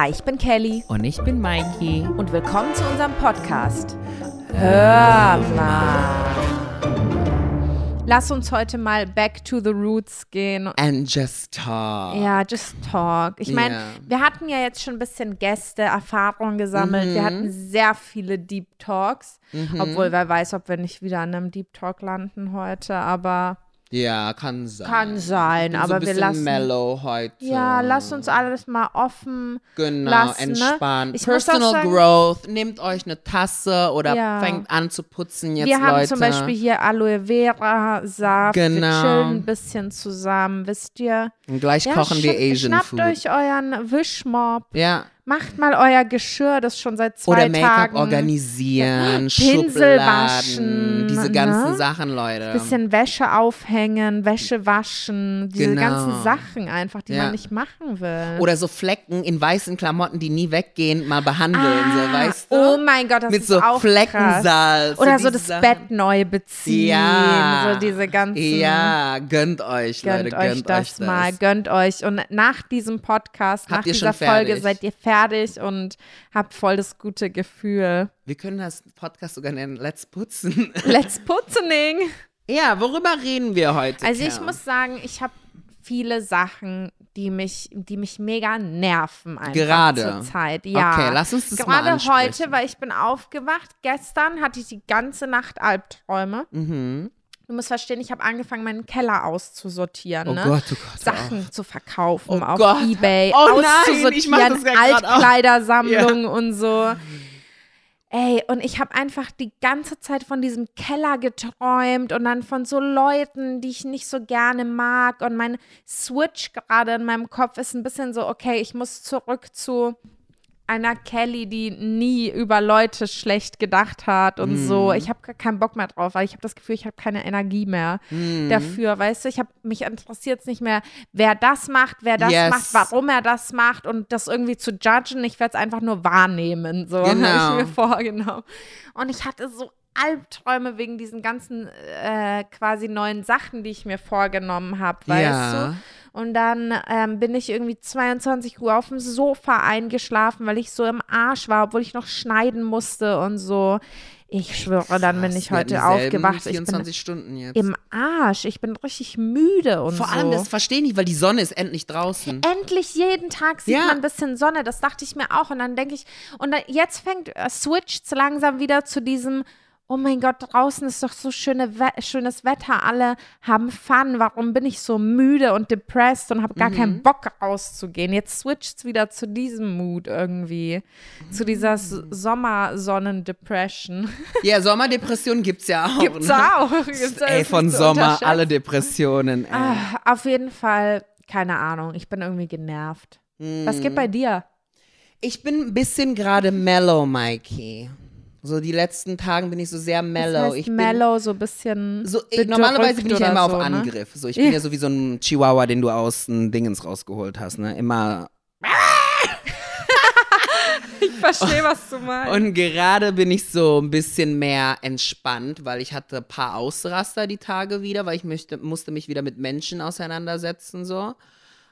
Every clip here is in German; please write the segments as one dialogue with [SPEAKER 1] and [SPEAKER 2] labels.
[SPEAKER 1] Hi, ich bin Kelly
[SPEAKER 2] Und ich bin Mikey.
[SPEAKER 1] und willkommen zu unserem Podcast. Hör mal. Lass uns heute mal back to the roots gehen.
[SPEAKER 2] And just talk.
[SPEAKER 1] Ja, just talk. Ich meine,
[SPEAKER 2] Ja.
[SPEAKER 1] wir hatten ja jetzt schon ein bisschen Gäste, Erfahrungen gesammelt.
[SPEAKER 2] Mhm.
[SPEAKER 1] Wir hatten sehr viele Deep Talks. Obwohl, wer weiß, ob wir nicht wieder an einem Deep Talk landen heute. Aber
[SPEAKER 2] Ja, kann sein.
[SPEAKER 1] Kann sein, aber
[SPEAKER 2] so ein
[SPEAKER 1] wir lassen-
[SPEAKER 2] mellow heute.
[SPEAKER 1] ja, lass uns alles mal offen
[SPEAKER 2] Genau,
[SPEAKER 1] lassen. Ne?
[SPEAKER 2] entspannt.
[SPEAKER 1] Auch
[SPEAKER 2] Personal
[SPEAKER 1] sagen-
[SPEAKER 2] Growth. Nehmt euch eine Tasse oder
[SPEAKER 1] Ja.
[SPEAKER 2] fängt an zu putzen jetzt,
[SPEAKER 1] Wir haben
[SPEAKER 2] Leute.
[SPEAKER 1] zum Beispiel hier Aloe Vera Saft. Wir
[SPEAKER 2] Genau.
[SPEAKER 1] chillen ein bisschen zusammen, wisst ihr?
[SPEAKER 2] Und gleich
[SPEAKER 1] Ja,
[SPEAKER 2] kochen wir Asian
[SPEAKER 1] Schnappt
[SPEAKER 2] Food.
[SPEAKER 1] euch euren Wischmob.
[SPEAKER 2] Ja.
[SPEAKER 1] Macht mal euer Geschirr, das schon seit zwei
[SPEAKER 2] Oder Make-up
[SPEAKER 1] Tagen.
[SPEAKER 2] organisieren,
[SPEAKER 1] Pinsel
[SPEAKER 2] Schubladen,
[SPEAKER 1] waschen,
[SPEAKER 2] diese ganzen
[SPEAKER 1] ne?
[SPEAKER 2] Sachen, Leute.
[SPEAKER 1] Bisschen Wäsche aufhängen, Wäsche waschen, diese
[SPEAKER 2] Genau.
[SPEAKER 1] ganzen Sachen einfach, die
[SPEAKER 2] Ja.
[SPEAKER 1] man nicht machen will.
[SPEAKER 2] Oder so Flecken in weißen Klamotten, die nie weggehen, mal behandeln, so, weißt du?
[SPEAKER 1] Oh mein Gott, das
[SPEAKER 2] Mit
[SPEAKER 1] ist
[SPEAKER 2] so
[SPEAKER 1] auch krass.
[SPEAKER 2] Fleckensalz.
[SPEAKER 1] Oder
[SPEAKER 2] und
[SPEAKER 1] so das
[SPEAKER 2] Sachen.
[SPEAKER 1] Bett neu beziehen,
[SPEAKER 2] Ja.
[SPEAKER 1] so diese ganzen.
[SPEAKER 2] Ja, gönnt euch,
[SPEAKER 1] Gönnt
[SPEAKER 2] Leute,
[SPEAKER 1] euch
[SPEAKER 2] gönnt
[SPEAKER 1] das
[SPEAKER 2] euch das.
[SPEAKER 1] mal, gönnt euch. Und nach diesem Podcast,
[SPEAKER 2] Habt
[SPEAKER 1] nach dieser Folge seid ihr fertig und habt voll das gute Gefühl.
[SPEAKER 2] Wir können das Podcast sogar nennen, Let's Putzen.
[SPEAKER 1] Let's putzening.
[SPEAKER 2] ja, worüber reden wir heute?
[SPEAKER 1] Also ich
[SPEAKER 2] Cam?
[SPEAKER 1] muss sagen, ich habe viele Sachen, die mich, die mich mega nerven einfach
[SPEAKER 2] Gerade?
[SPEAKER 1] zur Zeit. Ja.
[SPEAKER 2] Okay, lass uns das mal
[SPEAKER 1] Gerade
[SPEAKER 2] ansprechen.
[SPEAKER 1] heute, weil ich bin aufgewacht. Gestern hatte ich die ganze Nacht Albträume.
[SPEAKER 2] Mhm.
[SPEAKER 1] Du musst verstehen, ich habe angefangen, meinen Keller auszusortieren.
[SPEAKER 2] Oh
[SPEAKER 1] ne?
[SPEAKER 2] Gott, oh Gott.
[SPEAKER 1] Sachen zu verkaufen
[SPEAKER 2] Oh
[SPEAKER 1] auf
[SPEAKER 2] Gott.
[SPEAKER 1] Ebay,
[SPEAKER 2] Oh nein,
[SPEAKER 1] auszusortieren,
[SPEAKER 2] auch.
[SPEAKER 1] Altkleidersammlung und so. Ey, und ich habe einfach die ganze Zeit von diesem Keller geträumt und dann von so Leuten, die ich nicht so gerne mag. Und mein Switch gerade in meinem Kopf ist ein bisschen so, okay, ich muss zurück zu einer Kelly, die nie über Leute schlecht gedacht hat und so. Ich habe keinen Bock mehr drauf, weil ich habe das Gefühl, ich habe keine Energie mehr dafür, weißt du? Ich habe mich interessiert nicht mehr, wer das macht, wer das
[SPEAKER 2] Yes.
[SPEAKER 1] macht, warum er das macht und das irgendwie zu judgen. Ich werde es einfach nur wahrnehmen, so
[SPEAKER 2] Genau.
[SPEAKER 1] habe ich mir vorgenommen. Und ich hatte so Albträume wegen diesen ganzen äh, quasi neuen Sachen, die ich mir vorgenommen habe, weißt
[SPEAKER 2] Ja.
[SPEAKER 1] du? Und dann ähm, bin ich irgendwie 22 Uhr auf dem Sofa eingeschlafen, weil ich so im Arsch war, obwohl ich noch schneiden musste und so. Ich schwöre, dann bin ich heute aufgewacht. Ich bin
[SPEAKER 2] 24 Stunden jetzt.
[SPEAKER 1] im Arsch. Ich bin richtig müde und
[SPEAKER 2] Vor
[SPEAKER 1] so.
[SPEAKER 2] allem, das verstehe ich nicht, weil die Sonne ist endlich draußen.
[SPEAKER 1] Endlich jeden Tag sieht
[SPEAKER 2] Ja.
[SPEAKER 1] man ein bisschen Sonne. Das dachte ich mir auch. Und dann denke ich, und dann, jetzt fängt, äh, switcht langsam wieder zu diesem, oh mein Gott, draußen ist doch so schöne We schönes Wetter. Alle haben Fun. Warum bin ich so müde und depressed und habe gar
[SPEAKER 2] Mhm.
[SPEAKER 1] keinen Bock rauszugehen? Jetzt switcht es wieder zu diesem Mood irgendwie. Zu dieser S- Sommersonnen-Depression.
[SPEAKER 2] Ja, Sommerdepression gibt's ja auch.
[SPEAKER 1] Gibt's
[SPEAKER 2] ne?
[SPEAKER 1] auch. Gibt's
[SPEAKER 2] Ey, von Sommer alle Depressionen. Ey.
[SPEAKER 1] Ah, auf jeden Fall, keine Ahnung. Ich bin irgendwie genervt. Was
[SPEAKER 2] Hm.
[SPEAKER 1] geht bei dir?
[SPEAKER 2] Ich bin ein bisschen gerade mellow, Mikey. So die letzten Tagen bin ich so sehr mellow.
[SPEAKER 1] Das heißt
[SPEAKER 2] ich bin
[SPEAKER 1] mellow, so ein bisschen.
[SPEAKER 2] so ich, normalerweise bin ich ja immer auf
[SPEAKER 1] so, ne?
[SPEAKER 2] Angriff. So ich bin ja so wie so ein Chihuahua, den du aus dem Dingens rausgeholt hast, ne? Immer
[SPEAKER 1] Ich verstehe, was du meinst.
[SPEAKER 2] Und gerade bin ich so ein bisschen mehr entspannt, weil ich hatte ein paar Ausraster die Tage wieder, weil ich möchte, musste mich wieder mit Menschen auseinandersetzen so.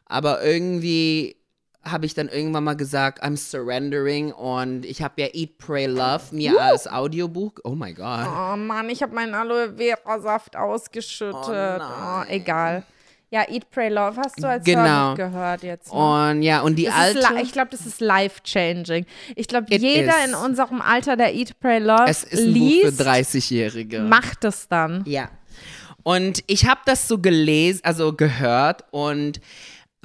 [SPEAKER 2] Aber irgendwie habe ich dann irgendwann mal gesagt, I'm surrendering und ich habe ja Eat, Pray, Love mir als Audiobuch. Oh my God.
[SPEAKER 1] oh Mann, ich habe meinen Aloe Vera Saft ausgeschüttet.
[SPEAKER 2] Oh
[SPEAKER 1] Oh, egal. Ja, Eat, Pray, Love hast du als
[SPEAKER 2] Genau.
[SPEAKER 1] Hörbuch gehört jetzt. Ne?
[SPEAKER 2] Und ja, und die
[SPEAKER 1] Das
[SPEAKER 2] alte.
[SPEAKER 1] ich glaube, das ist life-changing. Ich glaube, jeder
[SPEAKER 2] is.
[SPEAKER 1] in unserem Alter, der Eat, Pray, Love
[SPEAKER 2] es ist ein
[SPEAKER 1] liest,
[SPEAKER 2] Buch für 30-Jährige.
[SPEAKER 1] macht es dann.
[SPEAKER 2] Ja. Und ich habe das so gelesen, also gehört und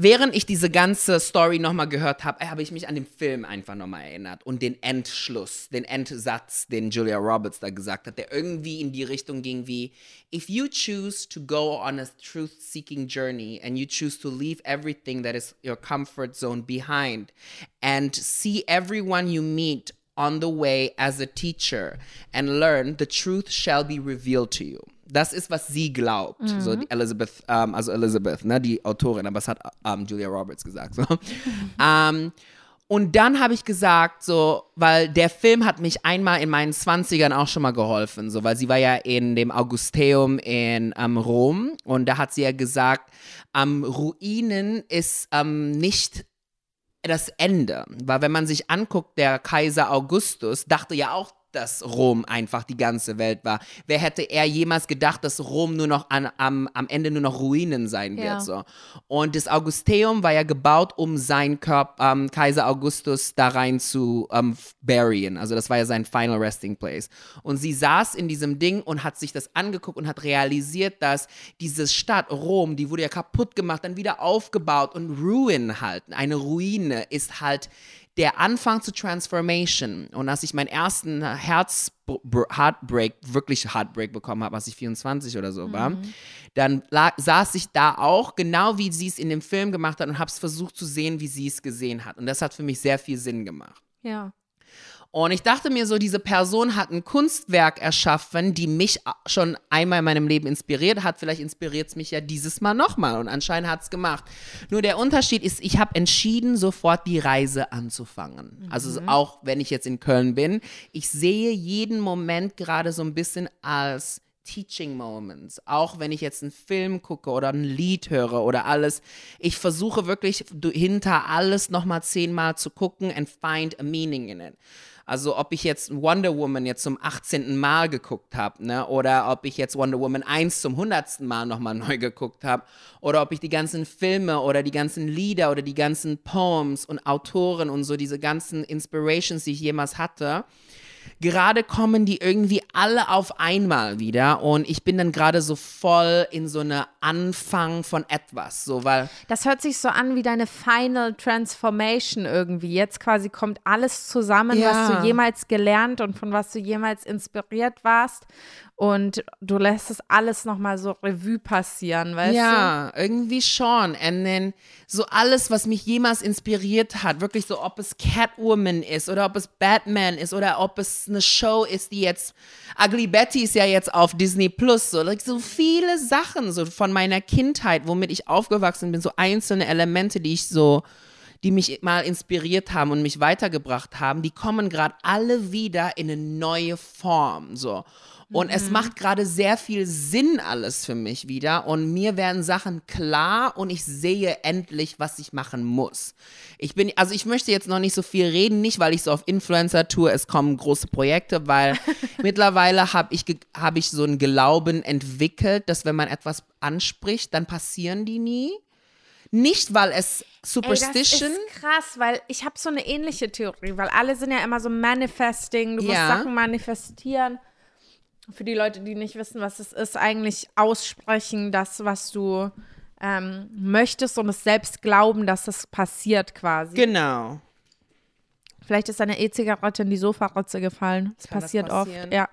[SPEAKER 2] während ich diese ganze Story nochmal gehört habe, habe ich mich an den Film einfach nochmal erinnert und den Endschluss, den Endsatz, den Julia Roberts da gesagt hat, der irgendwie in die Richtung ging wie, if you choose to go on a truth-seeking journey and you choose to leave everything that is your comfort zone behind and see everyone you meet on the way as a teacher and learn the truth shall be revealed to you. Das ist, was sie glaubt. So die Elizabeth, ähm, also Elizabeth, ne, die Autorin, aber es hat ähm, Julia Roberts gesagt. So. ähm, und dann habe ich gesagt, so, weil der Film hat mich einmal in meinen 20ern auch schon mal geholfen, so, weil sie war ja in dem Augusteum in ähm, Rom und da hat sie ja gesagt, am Ruinen ist ähm, nicht das Ende. Weil wenn man sich anguckt, der Kaiser Augustus dachte ja auch, dass Rom einfach die ganze Welt war. Wer hätte er jemals gedacht, dass Rom nur noch an, am, am Ende nur noch Ruinen sein wird?
[SPEAKER 1] Ja.
[SPEAKER 2] So. Und das Augusteum war ja gebaut, um seinen Körper, ähm, Kaiser Augustus da rein zu ähm, buryen. Also das war ja sein Final Resting Place. Und sie saß in diesem Ding und hat sich das angeguckt und hat realisiert, dass diese Stadt Rom, die wurde ja kaputt gemacht, dann wieder aufgebaut und Ruin halt. Eine Ruine ist halt der Anfang zur Transformation. Und als ich meinen ersten Herz Heartbreak, wirklich Heartbreak bekommen habe, als ich 24 oder so war, dann la- saß ich da auch, genau wie sie es in dem Film gemacht hat und habe es versucht zu sehen, wie sie es gesehen hat. Und das hat für mich sehr viel Sinn gemacht.
[SPEAKER 1] Ja.
[SPEAKER 2] Und ich dachte mir so, diese Person hat ein Kunstwerk erschaffen, die mich schon einmal in meinem Leben inspiriert hat. Vielleicht inspiriert es mich ja dieses Mal nochmal. Und anscheinend hat es gemacht. Nur der Unterschied ist, ich habe entschieden, sofort die Reise anzufangen. Also so auch wenn ich jetzt in Köln bin, ich sehe jeden Moment gerade so ein bisschen als Teaching Moments. Auch wenn ich jetzt einen Film gucke oder ein Lied höre oder alles. Ich versuche wirklich hinter alles nochmal zehnmal zu gucken and find a meaning in it. Also ob ich jetzt Wonder Woman jetzt zum 18. Mal geguckt habe, ne? oder ob ich jetzt Wonder Woman 1 zum 100. Mal nochmal neu geguckt habe, oder ob ich die ganzen Filme oder die ganzen Lieder oder die ganzen Poems und Autoren und so diese ganzen Inspirations, die ich jemals hatte, gerade kommen die irgendwie alle auf einmal wieder und ich bin dann gerade so voll in so eine Anfang von etwas, so weil
[SPEAKER 1] Das hört sich so an wie deine Final Transformation irgendwie. Jetzt quasi kommt alles zusammen,
[SPEAKER 2] Ja.
[SPEAKER 1] was du jemals gelernt und von was du jemals inspiriert warst. Und du lässt es alles nochmal so Revue passieren, weißt
[SPEAKER 2] ja, irgendwie schon. Und then so alles, was mich jemals inspiriert hat, wirklich so, ob es Catwoman ist oder ob es Batman ist oder ob es eine Show ist, die jetzt Ugly Betty ist ja jetzt auf Disney Plus, so, so viele Sachen so von meiner Kindheit, womit ich aufgewachsen bin, so einzelne Elemente, die ich so die mich mal inspiriert haben und mich weitergebracht haben, die kommen gerade alle wieder in eine neue Form, so. Und es macht gerade sehr viel Sinn alles für mich wieder und mir werden Sachen klar und ich sehe endlich, was ich machen muss. Ich bin, also ich möchte jetzt noch nicht so viel reden, nicht weil ich so auf Influencer tue, es kommen große Projekte, weil mittlerweile habe ich, hab ich so einen Glauben entwickelt, dass wenn man etwas anspricht, dann passieren die nie. Nicht, weil es Superstition.
[SPEAKER 1] Ey, das ist krass, weil ich habe so eine ähnliche Theorie, weil alle sind ja immer so Manifesting, du musst
[SPEAKER 2] Ja.
[SPEAKER 1] Sachen manifestieren. Für die Leute, die nicht wissen, was es ist, eigentlich aussprechen, das, was du ähm, möchtest und es selbst glauben, dass es passiert quasi.
[SPEAKER 2] genau.
[SPEAKER 1] Vielleicht ist deine E-Zigarette in die Sofaritze gefallen. Das
[SPEAKER 2] Kann das
[SPEAKER 1] passiert
[SPEAKER 2] passieren?
[SPEAKER 1] oft, ja.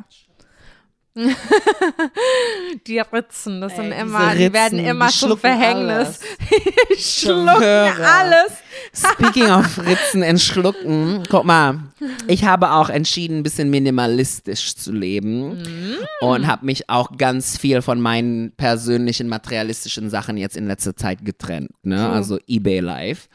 [SPEAKER 1] Die Ritzen, das sind
[SPEAKER 2] Ey,
[SPEAKER 1] immer,
[SPEAKER 2] diese
[SPEAKER 1] die werden
[SPEAKER 2] Ritzen,
[SPEAKER 1] immer
[SPEAKER 2] die
[SPEAKER 1] zum Verhängnis. Die schlucken alles.
[SPEAKER 2] Speaking of Ritzen entschlucken, guck mal, ich habe auch entschieden, ein bisschen minimalistisch zu leben und habe mich auch ganz viel von meinen persönlichen materialistischen Sachen jetzt in letzter Zeit getrennt, ne? Also eBay Live.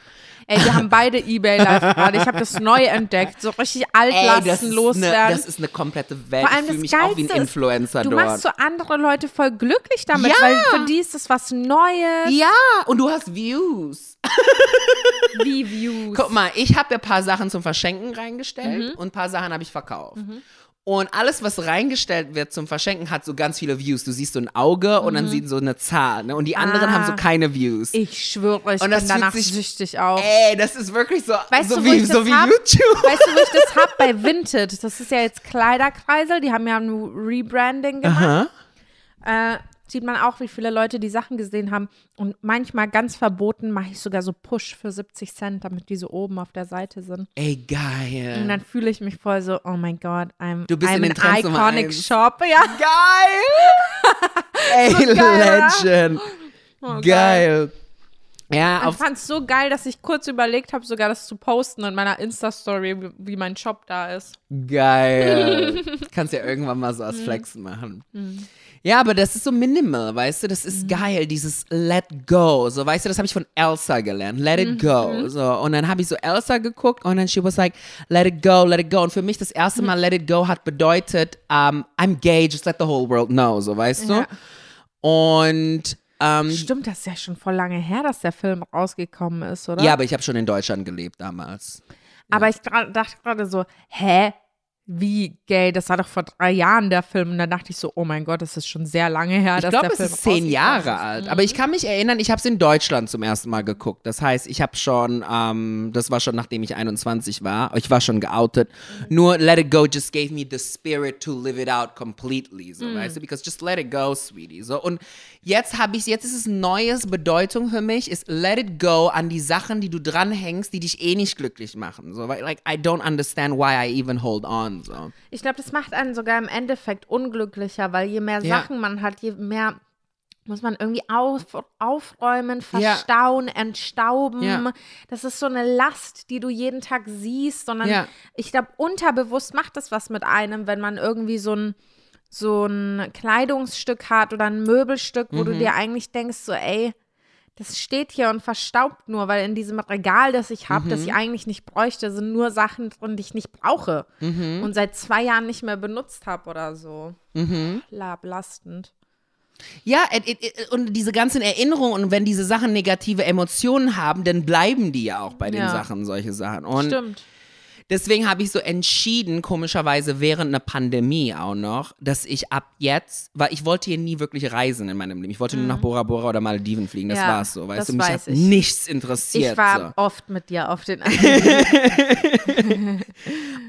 [SPEAKER 1] Ey, wir haben beide Ebay live gerade. Ich habe das neu entdeckt. So richtig Altlasten
[SPEAKER 2] Eine,
[SPEAKER 1] loswerden.
[SPEAKER 2] das ist eine komplette Welt.
[SPEAKER 1] Vor allem
[SPEAKER 2] ich fühle
[SPEAKER 1] das
[SPEAKER 2] mich auch wie ein
[SPEAKER 1] Geilste ist,
[SPEAKER 2] Influencer
[SPEAKER 1] du
[SPEAKER 2] dort.
[SPEAKER 1] machst so andere Leute voll glücklich damit,
[SPEAKER 2] Ja.
[SPEAKER 1] weil für die ist das was Neues.
[SPEAKER 2] ja, und du hast Views.
[SPEAKER 1] Wie Views.
[SPEAKER 2] Guck mal, ich habe ja ein paar Sachen zum Verschenken reingestellt und ein paar Sachen habe ich verkauft. Und alles, was reingestellt wird zum Verschenken, hat so ganz viele Views. Du siehst so ein Auge und dann sieht so eine Zahl. Ne? Und die anderen
[SPEAKER 1] Ah.
[SPEAKER 2] haben so keine Views.
[SPEAKER 1] Ich schwöre, ich
[SPEAKER 2] Und das
[SPEAKER 1] bin danach
[SPEAKER 2] sich-
[SPEAKER 1] süchtig auch.
[SPEAKER 2] Ey, das ist wirklich so,
[SPEAKER 1] Weißt
[SPEAKER 2] so
[SPEAKER 1] du,
[SPEAKER 2] wie, so wie
[SPEAKER 1] hab?
[SPEAKER 2] YouTube.
[SPEAKER 1] Weißt du, wo ich das hab? Bei Vinted. Das ist ja jetzt Kleiderkreisel. Die haben ja ein Rebranding gemacht. Äh, sieht man auch, wie viele Leute die Sachen gesehen haben. Und manchmal ganz verboten mache ich sogar so Push für 70 Cent, damit die so oben auf der Seite sind.
[SPEAKER 2] Ey, geil.
[SPEAKER 1] Und dann fühle ich mich voll so, oh mein Gott, I'm,
[SPEAKER 2] Du bist
[SPEAKER 1] I'm
[SPEAKER 2] in den Trends
[SPEAKER 1] iconic shop. Ja.
[SPEAKER 2] Geil! Ey,
[SPEAKER 1] geil, oder?
[SPEAKER 2] Legend.
[SPEAKER 1] Oh,
[SPEAKER 2] geil. Ja,
[SPEAKER 1] Ich fand es so geil, dass ich kurz überlegt habe, sogar das zu posten in meiner Insta-Story, wie, wie mein Shop da ist.
[SPEAKER 2] Geil. Kannst ja irgendwann mal so als
[SPEAKER 1] Mhm.
[SPEAKER 2] Flex machen. Ja, aber das ist so minimal, weißt du? Das
[SPEAKER 1] Mhm.
[SPEAKER 2] ist geil, dieses Let Go. So, weißt du, das habe ich von Elsa gelernt. Let
[SPEAKER 1] Mhm.
[SPEAKER 2] it go. So, und dann habe ich so Elsa geguckt und dann she was like, let it go, let it go. Und für mich das erste
[SPEAKER 1] Mhm.
[SPEAKER 2] Mal let it go hat bedeutet, um, I'm gay, just let the whole world know. So, weißt du?
[SPEAKER 1] Ja.
[SPEAKER 2] Und Ähm,
[SPEAKER 1] Stimmt, das ist ja schon voll lange her, dass der Film rausgekommen ist, oder?
[SPEAKER 2] ja, aber ich habe schon in Deutschland gelebt damals.
[SPEAKER 1] Aber ich gra- dachte gerade so, hä? Wie gay? Das war doch vor drei Jahren der Film. Und dann dachte ich so, oh mein Gott, das ist schon sehr lange her,
[SPEAKER 2] Ich glaube, es
[SPEAKER 1] Film
[SPEAKER 2] ist zehn Jahre alt. Aber ich kann mich erinnern, ich habe es in Deutschland zum ersten Mal geguckt. Das heißt, ich habe schon, ähm, das war schon nachdem ich 21 war. Ich war schon geoutet. Nur Let It Go just gave me the spirit to live it out completely. So, weißt du? Because just let it go, sweetie. So, und jetzt habe ich, jetzt ist es neues Bedeutung für mich, ist Let It Go an die Sachen, die du dranhängst, die dich eh nicht glücklich machen. So, weil, like, I don't understand why I even hold on. So.
[SPEAKER 1] Ich glaube, das macht einen sogar im Endeffekt unglücklicher, weil je mehr
[SPEAKER 2] Ja.
[SPEAKER 1] Sachen man hat, je mehr muss man irgendwie auf, aufräumen,
[SPEAKER 2] Ja.
[SPEAKER 1] verstauen, entstauben.
[SPEAKER 2] Ja.
[SPEAKER 1] Das ist so eine Last, die du jeden Tag siehst, sondern
[SPEAKER 2] Ja.
[SPEAKER 1] ich glaube, unterbewusst macht das was mit einem, wenn man irgendwie so ein so ein Kleidungsstück hat oder ein Möbelstück, wo
[SPEAKER 2] Mhm.
[SPEAKER 1] du dir eigentlich denkst, so, ey, das steht hier und verstaubt nur, weil in diesem Regal, das ich habe, das
[SPEAKER 2] Mhm.
[SPEAKER 1] ich eigentlich nicht bräuchte, sind nur Sachen drin, die ich nicht brauche
[SPEAKER 2] Mhm.
[SPEAKER 1] und seit zwei Jahren nicht mehr benutzt habe oder so. La, belastend.
[SPEAKER 2] Ja, et- et- et- und diese ganzen Erinnerungen und wenn diese Sachen negative Emotionen haben, dann bleiben die ja auch bei den
[SPEAKER 1] Ja.
[SPEAKER 2] Sachen, solche Sachen. Und
[SPEAKER 1] Stimmt.
[SPEAKER 2] Deswegen habe ich so entschieden, komischerweise während einer Pandemie auch noch, dass ich ab jetzt, weil ich wollte hier nie wirklich reisen in meinem Leben. Ich wollte nur nach Bora Bora oder Malediven fliegen, das
[SPEAKER 1] Mhm. Ja,
[SPEAKER 2] war's so, weißt du, mich hat
[SPEAKER 1] ich.
[SPEAKER 2] nichts interessiert.
[SPEAKER 1] Ich war
[SPEAKER 2] so.
[SPEAKER 1] oft mit dir auf den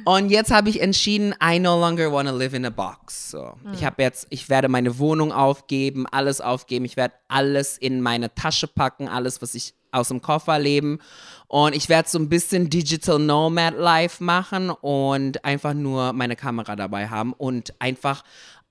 [SPEAKER 2] Und jetzt habe ich entschieden, I no longer want to live in a box. So.
[SPEAKER 1] Hm.
[SPEAKER 2] Ich habe jetzt, ich werde meine Wohnung aufgeben, alles aufgeben. Ich werde alles in meine Tasche packen, alles, was ich aus dem Koffer leben. Und ich werde so ein bisschen Digital Nomad Life machen und einfach nur meine Kamera dabei haben und einfach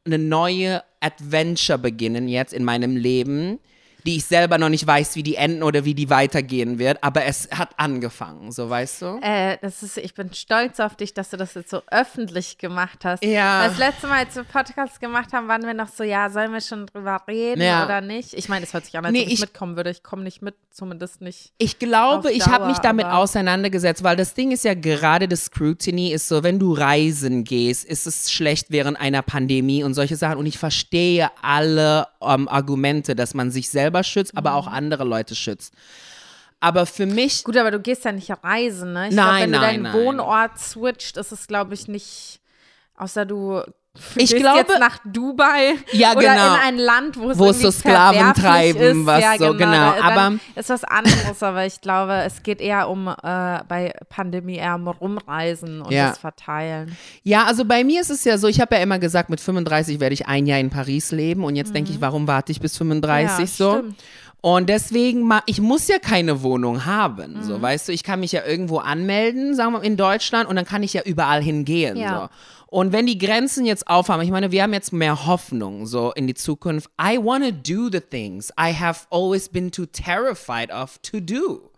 [SPEAKER 2] eine neue Adventure beginnen jetzt in meinem Leben, die ich selber noch nicht weiß, wie die enden oder wie die weitergehen wird. Aber es hat angefangen, so weißt du?
[SPEAKER 1] Äh, das ist, ich bin stolz auf dich, dass du das jetzt so öffentlich gemacht hast.
[SPEAKER 2] Ja.
[SPEAKER 1] Das letzte Mal, als wir Podcast gemacht haben, waren wir noch so, ja, sollen wir schon drüber reden
[SPEAKER 2] Ja.
[SPEAKER 1] oder nicht? Ich meine, es hört sich an, als
[SPEAKER 2] Nee,
[SPEAKER 1] ob ich,
[SPEAKER 2] ich-
[SPEAKER 1] mitkommen würde. Ich komme nicht mit, zumindest nicht.
[SPEAKER 2] Ich glaube,
[SPEAKER 1] Auf
[SPEAKER 2] ich habe
[SPEAKER 1] Dauer,
[SPEAKER 2] mich damit auseinandergesetzt, weil das Ding ist ja gerade das Scrutiny ist so, wenn du reisen gehst, ist es schlecht während einer Pandemie und solche Sachen. Und ich verstehe alle ähm, Argumente, dass man sich selber schützt, aber
[SPEAKER 1] Mhm.
[SPEAKER 2] auch andere Leute schützt. Aber für mich,
[SPEAKER 1] Gut, aber du gehst ja nicht reisen, ne? Ich
[SPEAKER 2] Nein,
[SPEAKER 1] glaub, wenn
[SPEAKER 2] nein,
[SPEAKER 1] du
[SPEAKER 2] nein.
[SPEAKER 1] deinen Wohnort switcht, ist es, glaube ich, nicht, außer du
[SPEAKER 2] Ich glaube-
[SPEAKER 1] jetzt nach Dubai
[SPEAKER 2] Ja,
[SPEAKER 1] oder
[SPEAKER 2] genau.
[SPEAKER 1] in ein Land, wo es
[SPEAKER 2] Wo es so Sklaven treiben,
[SPEAKER 1] ist.
[SPEAKER 2] was
[SPEAKER 1] ja,
[SPEAKER 2] so, genau,
[SPEAKER 1] dann
[SPEAKER 2] aber-
[SPEAKER 1] ist was anderes, aber ich glaube, es geht eher um äh, bei Pandemie eher um Rumreisen und
[SPEAKER 2] Ja.
[SPEAKER 1] das Verteilen.
[SPEAKER 2] ja, also bei mir ist es ja so, ich habe ja immer gesagt, mit 35 werde ich ein Jahr in Paris leben und jetzt denke ich, warum warte ich bis 35
[SPEAKER 1] Mhm. Ja,
[SPEAKER 2] so?
[SPEAKER 1] stimmt.
[SPEAKER 2] Und deswegen, ich muss ja keine Wohnung haben,
[SPEAKER 1] Mhm.
[SPEAKER 2] so, weißt du, ich kann mich ja irgendwo anmelden, sagen wir mal, in Deutschland und dann kann ich ja überall hingehen,
[SPEAKER 1] Ja.
[SPEAKER 2] so. Und wenn die Grenzen jetzt aufhaben, ich meine, wir haben jetzt mehr Hoffnung so in die Zukunft. I want to do the things I have always been too terrified of to do.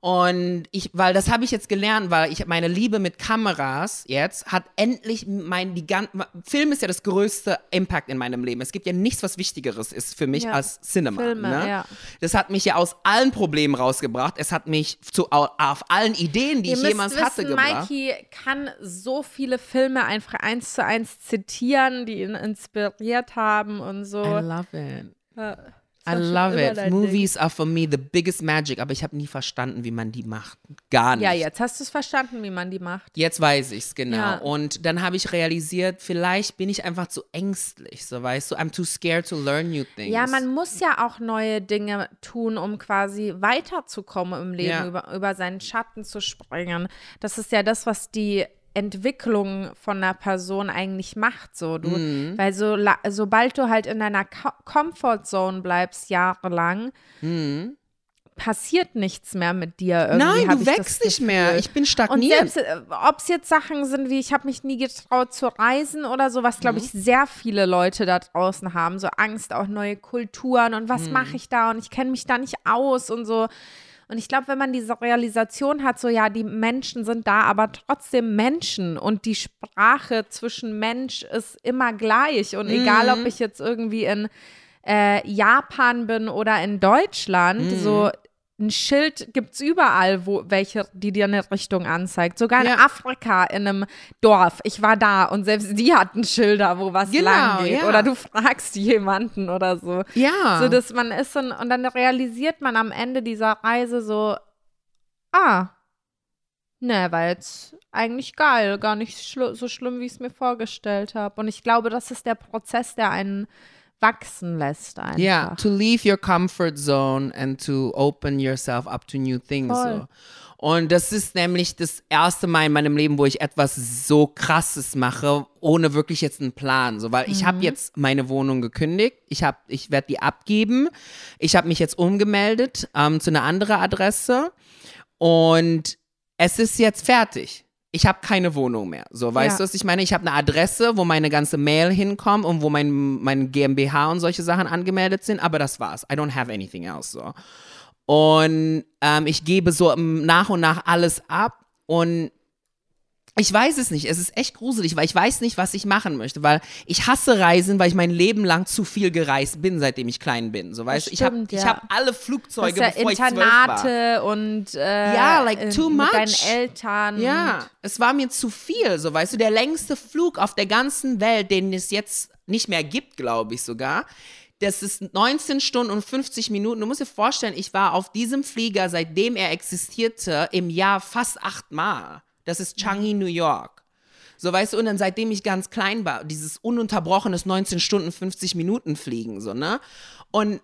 [SPEAKER 2] Und ich, weil das habe ich jetzt gelernt, weil ich meine Liebe mit Kameras jetzt hat endlich mein die gan- Film ist ja das größte Impact in meinem Leben. Es gibt ja nichts, was wichtigeres ist für mich
[SPEAKER 1] Ja.
[SPEAKER 2] als Cinema.
[SPEAKER 1] Filme,
[SPEAKER 2] ne?
[SPEAKER 1] ja.
[SPEAKER 2] Das hat mich ja aus allen Problemen rausgebracht. Es hat mich zu au- auf allen Ideen, die
[SPEAKER 1] Ihr
[SPEAKER 2] ich jemals
[SPEAKER 1] wissen,
[SPEAKER 2] hatte, gebracht.
[SPEAKER 1] Mikey kann so viele Filme einfach eins zu eins zitieren, die ihn inspiriert haben und so.
[SPEAKER 2] I love it.
[SPEAKER 1] Ja,
[SPEAKER 2] I love it. Movies are for me the biggest magic, aber ich habe nie verstanden, wie man die macht. Gar nicht.
[SPEAKER 1] Ja, jetzt hast du es verstanden, wie man die macht.
[SPEAKER 2] Jetzt weiß ich's genau.
[SPEAKER 1] Ja.
[SPEAKER 2] Und dann habe ich realisiert, vielleicht bin ich einfach zu ängstlich, so weißt du. I'm too scared to learn new things.
[SPEAKER 1] Ja, man muss ja auch neue Dinge tun, um quasi weiterzukommen im Leben,
[SPEAKER 2] Ja.
[SPEAKER 1] über, über seinen Schatten zu springen. Das ist ja das, was die Entwicklung von einer Person eigentlich macht, so du,
[SPEAKER 2] Mhm.
[SPEAKER 1] weil so sobald du halt in deiner Co Comfortzone bleibst jahrelang, passiert nichts mehr mit dir. Irgendwie
[SPEAKER 2] Mhm. Nein, du wächst nicht mehr. Ich bin stagniert.
[SPEAKER 1] selbst, ob es jetzt Sachen sind wie, ich habe mich nie getraut zu reisen oder so, was,
[SPEAKER 2] Mhm.
[SPEAKER 1] glaube ich, sehr viele Leute da draußen haben, so Angst auf neue Kulturen und
[SPEAKER 2] Mhm.
[SPEAKER 1] was mache ich da und ich kenne mich da nicht aus und so. Und ich glaube, wenn man diese Realisation hat, so ja, die Menschen sind da, aber trotzdem Menschen und die Sprache zwischen Mensch ist immer gleich. Und egal,
[SPEAKER 2] Mhm.
[SPEAKER 1] ob ich jetzt irgendwie in äh, Japan bin oder in Deutschland,
[SPEAKER 2] Mhm.
[SPEAKER 1] so ein Schild gibt es überall, wo welche, die dir eine Richtung anzeigt. Sogar in
[SPEAKER 2] Ja.
[SPEAKER 1] Afrika in einem Dorf. Ich war da und selbst die hatten Schilder, wo was
[SPEAKER 2] Genau,
[SPEAKER 1] lang geht.
[SPEAKER 2] ja.
[SPEAKER 1] Oder du fragst jemanden oder so.
[SPEAKER 2] Ja.
[SPEAKER 1] So, dass man ist ein- und dann realisiert man am Ende dieser Reise so, ah, ne, war jetzt eigentlich geil, gar nicht schlu so schlimm, wie ich es mir vorgestellt habe. Und ich glaube, das ist der Prozess, der einen wachsen lässt einfach.
[SPEAKER 2] Ja, to leave your comfort zone and to open yourself up to new things.
[SPEAKER 1] Voll.
[SPEAKER 2] So. Und das ist nämlich das erste Mal in meinem Leben, wo ich etwas so krasses mache, ohne wirklich jetzt einen Plan. So, weil ich habe jetzt meine Wohnung gekündigt, ich, hab- ich werde die abgeben, ich habe mich jetzt umgemeldet ähm, zu einer anderen Adresse und es ist jetzt fertig. Ich habe keine Wohnung mehr. So, weißt
[SPEAKER 1] Ja.
[SPEAKER 2] du, was ich meine? Ich habe eine Adresse, wo meine ganze Mail hinkommt und wo mein, mein GmbH und solche Sachen angemeldet sind, aber das war's. I don't have anything else. So. Und ähm, ich gebe so ähm, nach und nach alles ab und ich weiß es nicht. Es ist echt gruselig, weil ich weiß nicht, was ich machen möchte, weil ich hasse Reisen, weil ich mein Leben lang zu viel gereist bin, seitdem ich klein bin. So, weißt du, ich habe
[SPEAKER 1] stimmt,
[SPEAKER 2] ich
[SPEAKER 1] ja.
[SPEAKER 2] hab alle Flugzeuge,
[SPEAKER 1] ja
[SPEAKER 2] bevor ich.
[SPEAKER 1] Internate und äh,
[SPEAKER 2] Ja, like
[SPEAKER 1] in-
[SPEAKER 2] too
[SPEAKER 1] mit deinen
[SPEAKER 2] much.
[SPEAKER 1] Eltern.
[SPEAKER 2] Ja, es war mir zu viel, so weißt du, der längste Flug auf der ganzen Welt, den es jetzt nicht mehr gibt, glaube ich sogar. Das ist 19 Stunden und 50 Minuten. Du musst dir vorstellen, ich war auf diesem Flieger, seitdem er existierte, im Jahr fast achtmal. Das ist Changi, New York. So, weißt du, und dann seitdem ich ganz klein war, dieses ununterbrochenes 19 Stunden, 50 Minuten Fliegen, so, ne? Und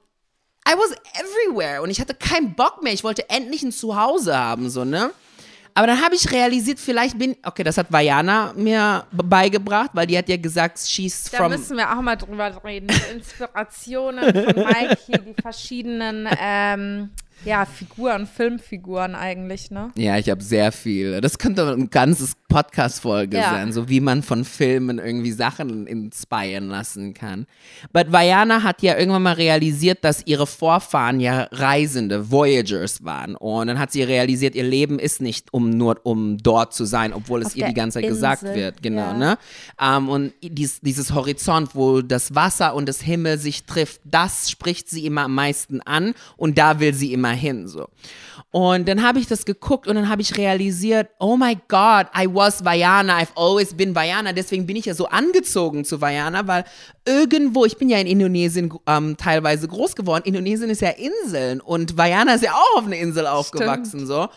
[SPEAKER 2] I was everywhere und ich hatte keinen Bock mehr. Ich wollte endlich ein Zuhause haben, so, ne? Aber dann habe ich realisiert, vielleicht bin, okay, das hat Vajana mir be- beigebracht, weil die hat ja gesagt, she's
[SPEAKER 1] Da
[SPEAKER 2] from,
[SPEAKER 1] müssen wir auch mal drüber reden. Die Inspirationen von Mikey, die verschiedenen ähm, ja, Figuren, Filmfiguren eigentlich, ne?
[SPEAKER 2] Ja, ich habe sehr viel. Das könnte ein ganzes Podcast-Folge
[SPEAKER 1] Ja.
[SPEAKER 2] sein, so wie man von Filmen irgendwie Sachen inspirieren lassen kann. But Vajana hat ja irgendwann mal realisiert, dass ihre Vorfahren ja Reisende, Voyagers waren. Und dann hat sie realisiert, ihr Leben ist nicht um nur um dort zu sein, obwohl es
[SPEAKER 1] Auf
[SPEAKER 2] ihr die ganze Zeit gesagt
[SPEAKER 1] Insel,
[SPEAKER 2] wird. Genau,
[SPEAKER 1] ja.
[SPEAKER 2] ne? Ähm, und dies, dieses Horizont, wo das Wasser und das Himmel sich trifft, das spricht sie immer am meisten an und da will sie immer hin. So. Und dann habe ich das geguckt und dann habe ich realisiert, oh my God, I was Vajana, I've always been Vajana. Deswegen bin ich ja so angezogen zu Vajana, weil irgendwo, ich bin ja in Indonesien ähm, teilweise groß geworden. Indonesien ist ja Inseln und Vajana ist ja auch auf einer Insel aufgewachsen. So.